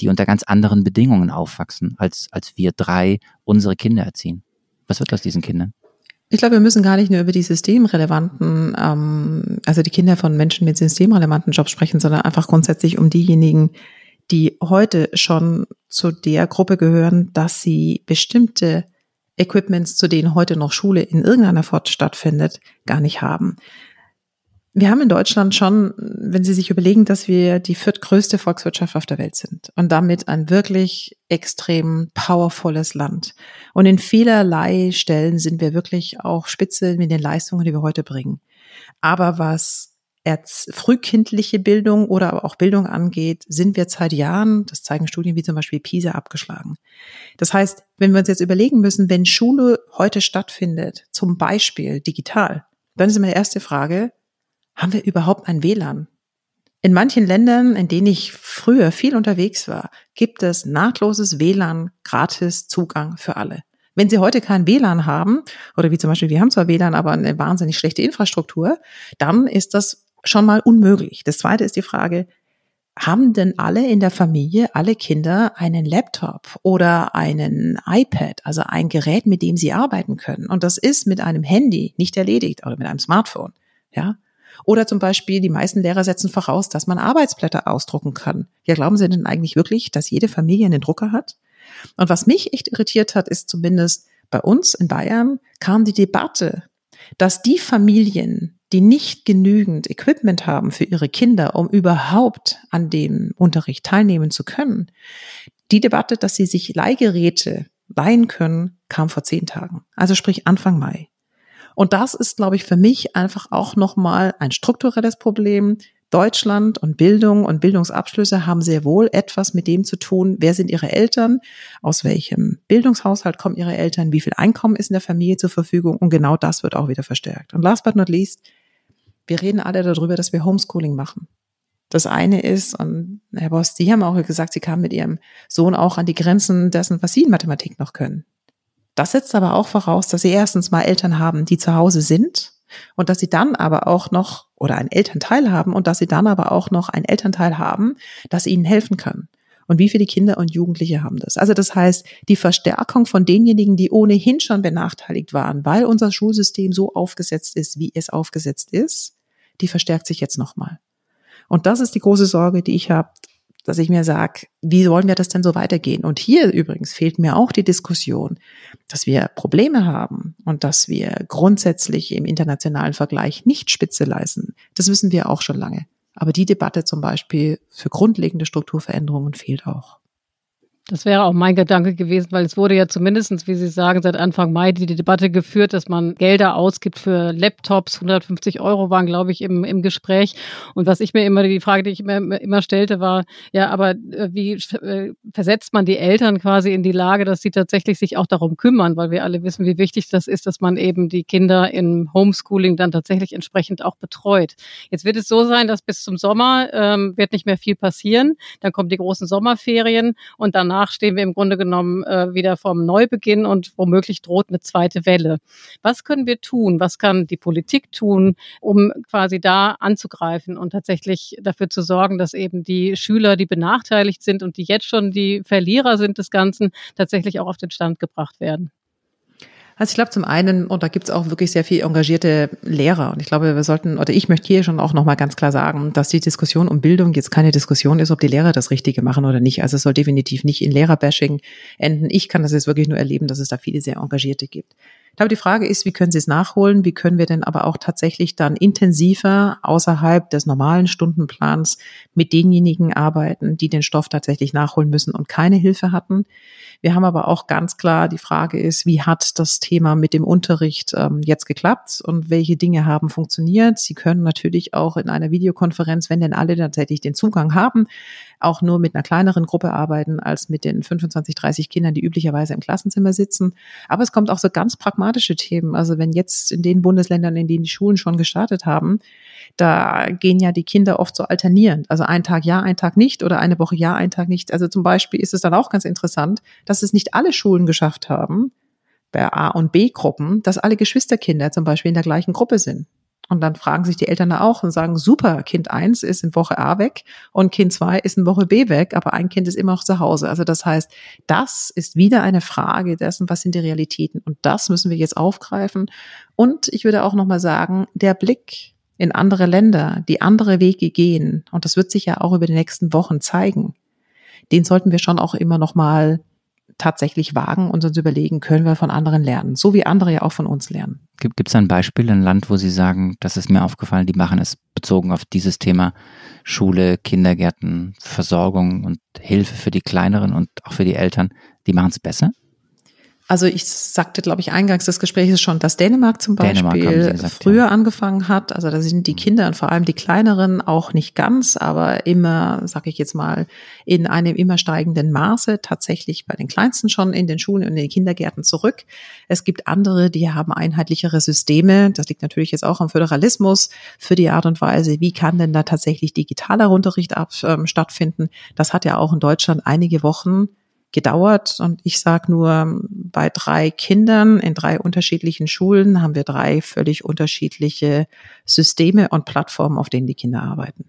die unter ganz anderen Bedingungen aufwachsen, als, als wir drei unsere Kinder erziehen. Was wird aus diesen Kindern? Ich glaube, wir müssen gar nicht nur über die systemrelevanten, ähm, also die Kinder von Menschen mit systemrelevanten Jobs sprechen, sondern einfach grundsätzlich um diejenigen, die heute schon zu der Gruppe gehören, dass sie bestimmte Equipments, zu denen heute noch Schule in irgendeiner Form stattfindet, gar nicht haben. Wir haben in Deutschland schon, wenn Sie sich überlegen, dass wir die viertgrößte Volkswirtschaft auf der Welt sind und damit ein wirklich extrem powervolles Land. Und in vielerlei Stellen sind wir wirklich auch spitze mit den Leistungen, die wir heute bringen. Aber was frühkindliche Bildung oder aber auch Bildung angeht, sind wir seit Jahren, das zeigen Studien wie zum Beispiel PISA, abgeschlagen. Das heißt, wenn wir uns jetzt überlegen müssen, wenn Schule heute stattfindet, zum Beispiel digital, dann ist immer die erste Frage, haben wir überhaupt ein WLAN? In manchen Ländern, in denen ich früher viel unterwegs war, gibt es nahtloses WLAN, gratis Zugang für alle. Wenn Sie heute kein WLAN haben, oder wie zum Beispiel, wir haben zwar WLAN, aber eine wahnsinnig schlechte Infrastruktur, dann ist das schon mal unmöglich. Das zweite ist die Frage, haben denn alle in der Familie, alle Kinder einen Laptop oder einen iPad, also ein Gerät, mit dem sie arbeiten können? Und das ist mit einem Handy nicht erledigt oder mit einem Smartphone. Ja, oder zum Beispiel, die meisten Lehrer setzen voraus, dass man Arbeitsblätter ausdrucken kann. Ja, glauben Sie denn eigentlich wirklich, dass jede Familie einen Drucker hat? Und was mich echt irritiert hat, ist zumindest bei uns in Bayern kam die Debatte, dass die Familien, die nicht genügend Equipment haben für ihre Kinder, um überhaupt an dem Unterricht teilnehmen zu können, die Debatte, dass sie sich Leihgeräte leihen können, kam vor zehn Tagen. Also sprich Anfang Mai. Und das ist, glaube ich, für mich einfach auch nochmal ein strukturelles Problem. Deutschland und Bildung und Bildungsabschlüsse haben sehr wohl etwas mit dem zu tun, wer sind ihre Eltern, aus welchem Bildungshaushalt kommen ihre Eltern, wie viel Einkommen ist in der Familie zur Verfügung und genau das wird auch wieder verstärkt. Und last but not least, wir reden alle darüber, dass wir Homeschooling machen. Das eine ist, und Herr Boss, Sie haben auch gesagt, Sie kamen mit Ihrem Sohn auch an die Grenzen dessen, was Sie in Mathematik noch können. Das setzt aber auch voraus, dass sie erstens mal Eltern haben, die zu Hause sind und dass sie dann aber auch noch oder einen Elternteil haben und dass sie dann aber auch noch einen Elternteil haben, das ihnen helfen kann. Und wie viele Kinder und Jugendliche haben das? Also das heißt, die Verstärkung von denjenigen, die ohnehin schon benachteiligt waren, weil unser Schulsystem so aufgesetzt ist, wie es aufgesetzt ist, die verstärkt sich jetzt nochmal. Und das ist die große Sorge, die ich habe, dass ich mir sage, wie wollen wir das denn so weitergehen? Und hier übrigens fehlt mir auch die Diskussion, dass wir Probleme haben und dass wir grundsätzlich im internationalen Vergleich nicht Spitze leisten. Das wissen wir auch schon lange. Aber die Debatte zum Beispiel für grundlegende Strukturveränderungen fehlt auch. Das wäre auch mein Gedanke gewesen, weil es wurde ja zumindestens, wie Sie sagen, seit Anfang Mai die Debatte geführt, dass man Gelder ausgibt für Laptops. 150 Euro waren, glaube ich, im, im Gespräch. Und was ich mir immer, die Frage, die ich mir immer stellte, war, ja, aber äh, wie äh, versetzt man die Eltern quasi in die Lage, dass sie tatsächlich sich auch darum kümmern? Weil wir alle wissen, wie wichtig das ist, dass man eben die Kinder im Homeschooling dann tatsächlich entsprechend auch betreut. Jetzt wird es so sein, dass bis zum Sommer ähm, wird nicht mehr viel passieren. Dann kommen die großen Sommerferien und danach danach stehen wir im Grunde genommen äh, wieder vorm Neubeginn und womöglich droht eine zweite Welle. Was können wir tun? Was kann die Politik tun, um quasi da anzugreifen und tatsächlich dafür zu sorgen, dass eben die Schüler, die benachteiligt sind und die jetzt schon die Verlierer sind des Ganzen, tatsächlich auch auf den Stand gebracht werden? Also ich glaube zum einen, und da gibt es auch wirklich sehr viel engagierte Lehrer. Und ich glaube, wir sollten, oder ich möchte hier schon auch nochmal ganz klar sagen, dass die Diskussion um Bildung jetzt keine Diskussion ist, ob die Lehrer das Richtige machen oder nicht. Also es soll definitiv nicht in Lehrerbashing enden. Ich kann das jetzt wirklich nur erleben, dass es da viele sehr engagierte gibt. Ich glaube, die Frage ist, wie können Sie es nachholen? Wie können wir denn aber auch tatsächlich dann intensiver außerhalb des normalen Stundenplans mit denjenigen arbeiten, die den Stoff tatsächlich nachholen müssen und keine Hilfe hatten? Wir haben aber auch ganz klar, die Frage ist, wie hat das Thema mit dem Unterricht ähm, jetzt geklappt und welche Dinge haben funktioniert? Sie können natürlich auch in einer Videokonferenz, wenn denn alle tatsächlich den Zugang haben, auch nur mit einer kleineren Gruppe arbeiten als mit den 25, 30 Kindern, die üblicherweise im Klassenzimmer sitzen. Aber es kommt auch so ganz pragmatische Themen. Also wenn jetzt in den Bundesländern, in denen die Schulen schon gestartet haben, da gehen ja die Kinder oft so alternierend. Also ein Tag ja, ein Tag nicht oder eine Woche ja, ein Tag nicht. Also zum Beispiel ist es dann auch ganz interessant, dass es nicht alle Schulen geschafft haben, bei A- und B-Gruppen, dass alle Geschwisterkinder zum Beispiel in der gleichen Gruppe sind. Und dann fragen sich die Eltern da auch und sagen, super, Kind eins ist in Woche A weg und Kind zwei ist in Woche B weg, aber ein Kind ist immer noch zu Hause. Also das heißt, das ist wieder eine Frage dessen, was sind die Realitäten? Und das müssen wir jetzt aufgreifen. Und ich würde auch nochmal sagen, der Blick in andere Länder, die andere Wege gehen, und das wird sich ja auch über die nächsten Wochen zeigen, den sollten wir schon auch immer noch mal tatsächlich wagen und uns überlegen, können wir von anderen lernen, so wie andere ja auch von uns lernen. Gibt es ein Beispiel, ein Land, wo Sie sagen, das ist mir aufgefallen, die machen es bezogen auf dieses Thema Schule, Kindergärten, Versorgung und Hilfe für die Kleineren und auch für die Eltern, die machen es besser? Also ich sagte, glaube ich, eingangs des Gesprächs schon, dass Dänemark zum Beispiel Dänemark, gesagt, früher ja. angefangen hat. Also da sind die Kinder und vor allem die kleineren auch nicht ganz, aber immer, sage ich jetzt mal, in einem immer steigenden Maße tatsächlich bei den Kleinsten schon in den Schulen und in den Kindergärten zurück. Es gibt andere, die haben einheitlichere Systeme. Das liegt natürlich jetzt auch am Föderalismus für die Art und Weise, wie kann denn da tatsächlich digitaler Unterricht ab, ähm, stattfinden. Das hat ja auch in Deutschland einige Wochen gedauert. Und ich sage nur, bei drei Kindern in drei unterschiedlichen Schulen haben wir drei völlig unterschiedliche Systeme und Plattformen, auf denen die Kinder arbeiten.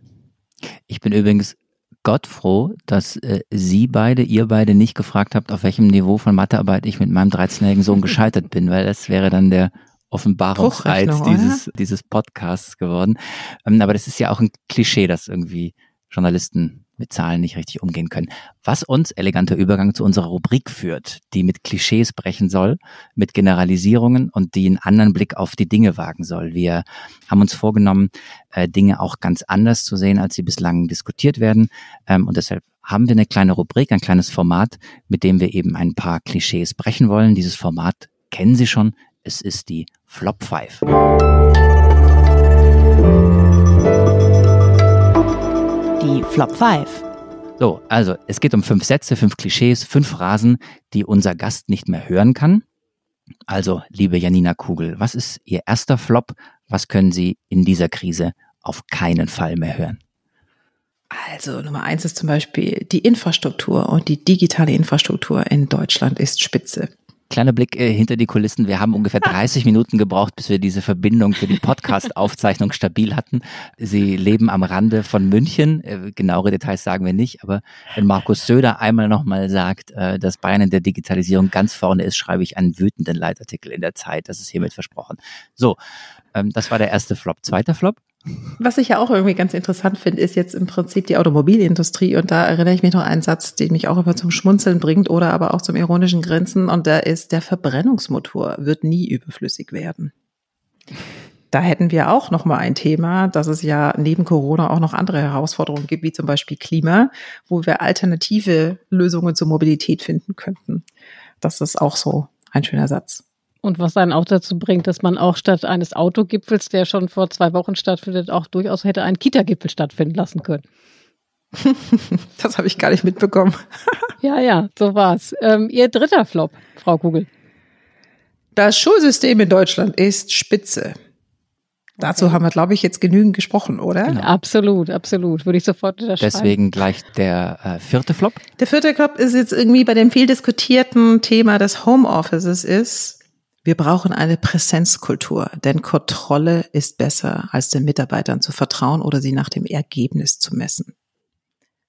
Ich bin übrigens Gott froh, dass äh, Sie beide, ihr beide nicht gefragt habt, auf welchem Niveau von Mathearbeit ich mit meinem 13-jährigen Sohn gescheitert bin, weil das wäre dann der Offenbarungsreiz dieses, dieses Podcasts geworden. Ähm, aber das ist ja auch ein Klischee, dass irgendwie Journalisten mit Zahlen nicht richtig umgehen können. Was uns eleganter Übergang zu unserer Rubrik führt, die mit Klischees brechen soll, mit Generalisierungen und die einen anderen Blick auf die Dinge wagen soll. Wir haben uns vorgenommen, äh, Dinge auch ganz anders zu sehen, als sie bislang diskutiert werden. Ähm, und deshalb haben wir eine kleine Rubrik, ein kleines Format, mit dem wir eben ein paar Klischees brechen wollen. Dieses Format kennen Sie schon. Es ist die Flop 5. Die Flop 5. So, also es geht um fünf Sätze, fünf Klischees, fünf Phrasen, die unser Gast nicht mehr hören kann. Also, liebe Janina Kugel, was ist Ihr erster Flop? Was können Sie in dieser Krise auf keinen Fall mehr hören? Also Nummer eins ist zum Beispiel die Infrastruktur und die digitale Infrastruktur in Deutschland ist spitze. Kleiner Blick äh, hinter die Kulissen. Wir haben ungefähr 30 Minuten gebraucht, bis wir diese Verbindung für die Podcast-Aufzeichnung stabil hatten. Sie leben am Rande von München. Äh, genauere Details sagen wir nicht. Aber wenn Markus Söder einmal nochmal sagt, äh, dass Bayern in der Digitalisierung ganz vorne ist, schreibe ich einen wütenden Leitartikel in der Zeit. Das ist hiermit versprochen. So, ähm, das war der erste Flop. Zweiter Flop? Was ich ja auch irgendwie ganz interessant finde, ist jetzt im Prinzip die Automobilindustrie. Und da erinnere ich mich noch an einen Satz, den mich auch immer zum Schmunzeln bringt oder aber auch zum ironischen Grenzen. Und da ist, der Verbrennungsmotor wird nie überflüssig werden. Da hätten wir auch noch mal ein Thema, dass es ja neben Corona auch noch andere Herausforderungen gibt, wie zum Beispiel Klima, wo wir alternative Lösungen zur Mobilität finden könnten. Das ist auch so ein schöner Satz. Und was einen auch dazu bringt, dass man auch statt eines Autogipfels, der schon vor zwei Wochen stattfindet, auch durchaus hätte einen Kita-Gipfel stattfinden lassen können. das habe ich gar nicht mitbekommen. ja, ja, so war's. Ähm, Ihr dritter Flop, Frau Kugel. Das Schulsystem in Deutschland ist spitze. Dazu haben wir, glaube ich, jetzt genügend gesprochen, oder? Genau. Absolut, absolut. Würde ich sofort unterschreiben. Deswegen gleich der äh, vierte Flop. Der vierte Flop ist jetzt irgendwie bei dem viel diskutierten Thema des Homeoffices ist, wir brauchen eine Präsenzkultur, denn Kontrolle ist besser, als den Mitarbeitern zu vertrauen oder sie nach dem Ergebnis zu messen.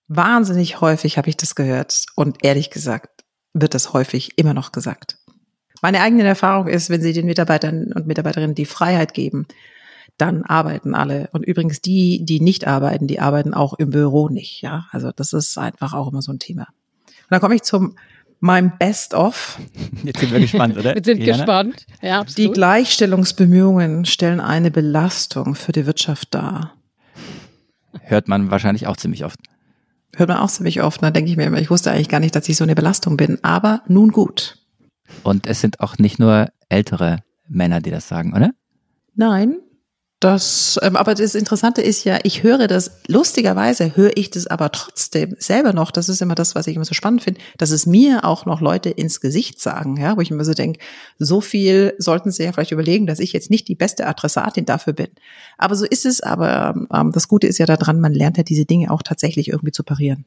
Wahnsinnig häufig habe ich das gehört und ehrlich gesagt wird das häufig immer noch gesagt. Meine eigene Erfahrung ist, wenn Sie den Mitarbeitern und Mitarbeiterinnen die Freiheit geben, dann arbeiten alle. Und übrigens die, die nicht arbeiten, die arbeiten auch im Büro nicht. Ja, also das ist einfach auch immer so ein Thema. Und dann komme ich zum meinem Best-of. Jetzt sind wir gespannt, oder? Wir sind Jana? gespannt. Ja, absolut. Die Gleichstellungsbemühungen stellen eine Belastung für die Wirtschaft dar. Hört man wahrscheinlich auch ziemlich oft. Hört man auch ziemlich oft. Da denke ich mir immer, ich wusste eigentlich gar nicht, dass ich so eine Belastung bin. Aber nun gut. Und es sind auch nicht nur ältere Männer, die das sagen, oder? Nein, das, ähm, aber das Interessante ist ja, ich höre das, lustigerweise höre ich das aber trotzdem selber noch, das ist immer das, was ich immer so spannend finde, dass es mir auch noch Leute ins Gesicht sagen, ja, wo ich immer so denke, so viel sollten sie ja vielleicht überlegen, dass ich jetzt nicht die beste Adressatin dafür bin. Aber so ist es, aber ähm, das Gute ist ja daran, man lernt ja diese Dinge auch tatsächlich irgendwie zu parieren.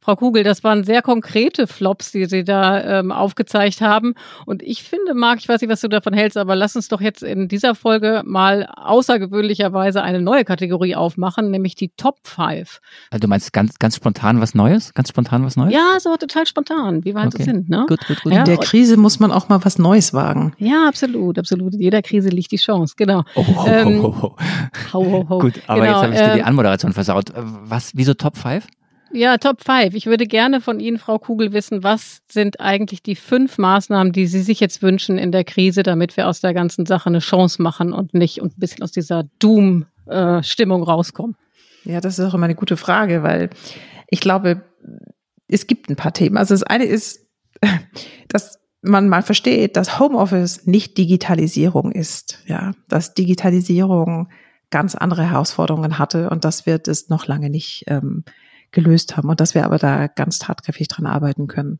Frau Kugel, das waren sehr konkrete Flops, die Sie da ähm, aufgezeigt haben. Und ich finde, Marc, ich weiß nicht, was du davon hältst, aber lass uns doch jetzt in dieser Folge mal außergewöhnlicherweise eine neue Kategorie aufmachen, nämlich die Top 5. Also du meinst ganz, ganz spontan was Neues? Ganz spontan was Neues? Ja, so total spontan, wie wir halt Okay. so sind. Ne? Gut, gut, gut. Ja, In der Krise muss man auch mal was Neues wagen. Ja, absolut, absolut. In jeder Krise liegt die Chance, genau. Oh, ho, ho, Ähm, ho, ho. Ho, ho, ho. Gut, aber Genau, jetzt habe ich dir die ähm, Anmoderation versaut. Äh, Was, wieso Top 5? Ja, Top 5. Ich würde gerne von Ihnen, Frau Kugel, wissen, was sind eigentlich die fünf Maßnahmen, die Sie sich jetzt wünschen in der Krise, damit wir aus der ganzen Sache eine Chance machen und nicht und ein bisschen aus dieser Doom-Stimmung rauskommen? Ja, das ist auch immer eine gute Frage, weil ich glaube, es gibt ein paar Themen. Also das eine ist, dass man mal versteht, dass Homeoffice nicht Digitalisierung ist. Ja, dass Digitalisierung ganz andere Herausforderungen hatte und dass wir das noch lange nicht ähm, gelöst haben und dass wir aber da ganz tatkräftig dran arbeiten können.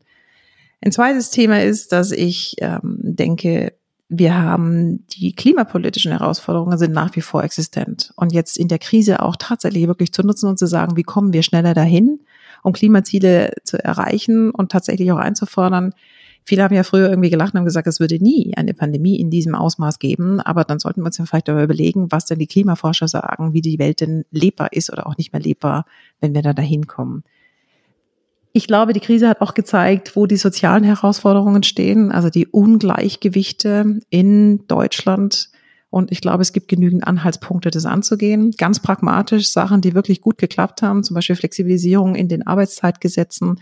Ein zweites Thema ist, dass ich ähm, denke, wir haben die klimapolitischen Herausforderungen sind nach wie vor existent. Und jetzt in der Krise auch tatsächlich wirklich zu nutzen und zu sagen, wie kommen wir schneller dahin, um Klimaziele zu erreichen und tatsächlich auch einzufordern, Viele haben ja früher irgendwie gelacht und gesagt, es würde nie eine Pandemie in diesem Ausmaß geben. Aber dann sollten wir uns ja vielleicht darüber überlegen, was denn die Klimaforscher sagen, wie die Welt denn lebbar ist oder auch nicht mehr lebbar, wenn wir da dahin kommen. Ich glaube, die Krise hat auch gezeigt, wo die sozialen Herausforderungen stehen, also die Ungleichgewichte in Deutschland. Und ich glaube, es gibt genügend Anhaltspunkte, das anzugehen. Ganz pragmatisch Sachen, die wirklich gut geklappt haben, zum Beispiel Flexibilisierung in den Arbeitszeitgesetzen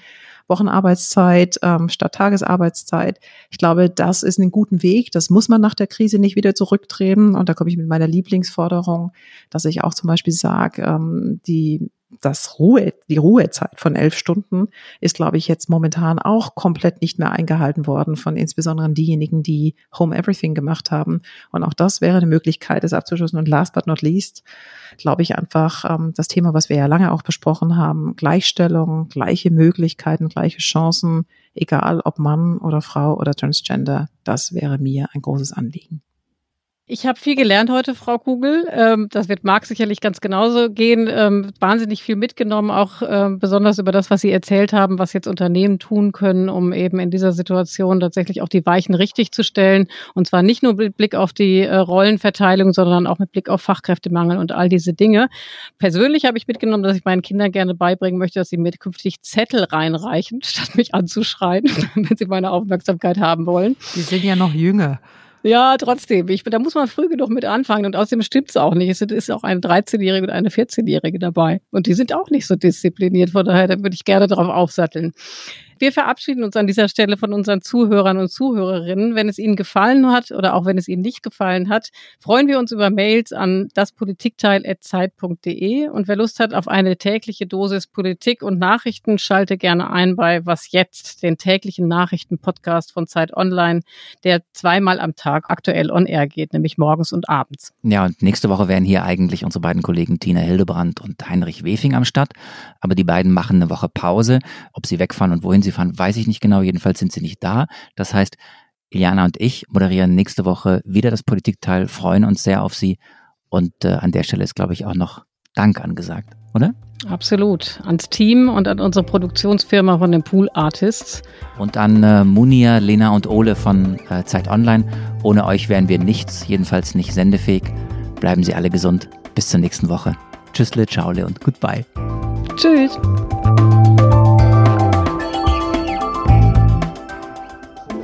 Wochenarbeitszeit ähm, statt Tagesarbeitszeit. Ich glaube, das ist ein guten Weg. Das muss man nach der Krise nicht wieder zurücktreten. Und da komme ich mit meiner Lieblingsforderung, dass ich auch zum Beispiel sage, ähm, die das Ruhe, die Ruhezeit von elf Stunden ist, glaube ich, jetzt momentan auch komplett nicht mehr eingehalten worden von insbesondere diejenigen, die Home Everything gemacht haben. Und auch das wäre eine Möglichkeit, das abzuschließen. Und last but not least, glaube ich einfach, ähm, das Thema, was wir ja lange auch besprochen haben, Gleichstellung, gleiche Möglichkeiten, gleiche Chancen, egal ob Mann oder Frau oder Transgender, das wäre mir ein großes Anliegen. Ich habe viel gelernt heute, Frau Kugel. Ähm, das wird Marc sicherlich ganz genauso gehen. Ähm, wahnsinnig viel mitgenommen, auch ähm, besonders über das, was Sie erzählt haben, was jetzt Unternehmen tun können, um eben in dieser Situation tatsächlich auch die Weichen richtig zu stellen. Und zwar nicht nur mit Blick auf die äh, Rollenverteilung, sondern auch mit Blick auf Fachkräftemangel und all diese Dinge. Persönlich habe ich mitgenommen, dass ich meinen Kindern gerne beibringen möchte, dass sie mir künftig Zettel reinreichen, statt mich anzuschreien, wenn sie meine Aufmerksamkeit haben wollen. Die sind ja noch jünger. Ja, trotzdem. Ich, da muss man früh genug mit anfangen. Und außerdem stimmt es auch nicht. Es ist auch eine 13-Jährige und eine 14-Jährige dabei. Und die sind auch nicht so diszipliniert. Von daher, da würde ich gerne darauf aufsatteln. Wir verabschieden uns an dieser Stelle von unseren Zuhörern und Zuhörerinnen. Wenn es Ihnen gefallen hat oder auch wenn es Ihnen nicht gefallen hat, freuen wir uns über Mails an daspolitikteil.zeit.de. Und wer Lust hat auf eine tägliche Dosis Politik und Nachrichten, schalte gerne ein bei Was Jetzt, den täglichen Nachrichtenpodcast von Zeit Online, der zweimal am Tag aktuell on air geht, nämlich morgens und abends. Ja, und nächste Woche wären hier eigentlich unsere beiden Kollegen Tina Hildebrand und Heinrich Wefing am Start. Aber die beiden machen eine Woche Pause. Ob sie wegfahren und wohin sie fahren, weiß ich nicht genau. Jedenfalls sind sie nicht da. Das heißt, Iliana und ich moderieren nächste Woche wieder das Politikteil, freuen uns sehr auf Sie. Und äh, an der Stelle ist, glaube ich, auch noch Dank angesagt, oder? Absolut. Ans Team und an unsere Produktionsfirma von den Pool Artists. Und an äh, Munia, Lena und Ole von äh, Zeit Online. Ohne euch wären wir nichts, jedenfalls nicht sendefähig. Bleiben Sie alle gesund. Bis zur nächsten Woche. Tschüssle, ciaule und goodbye. Tschüss.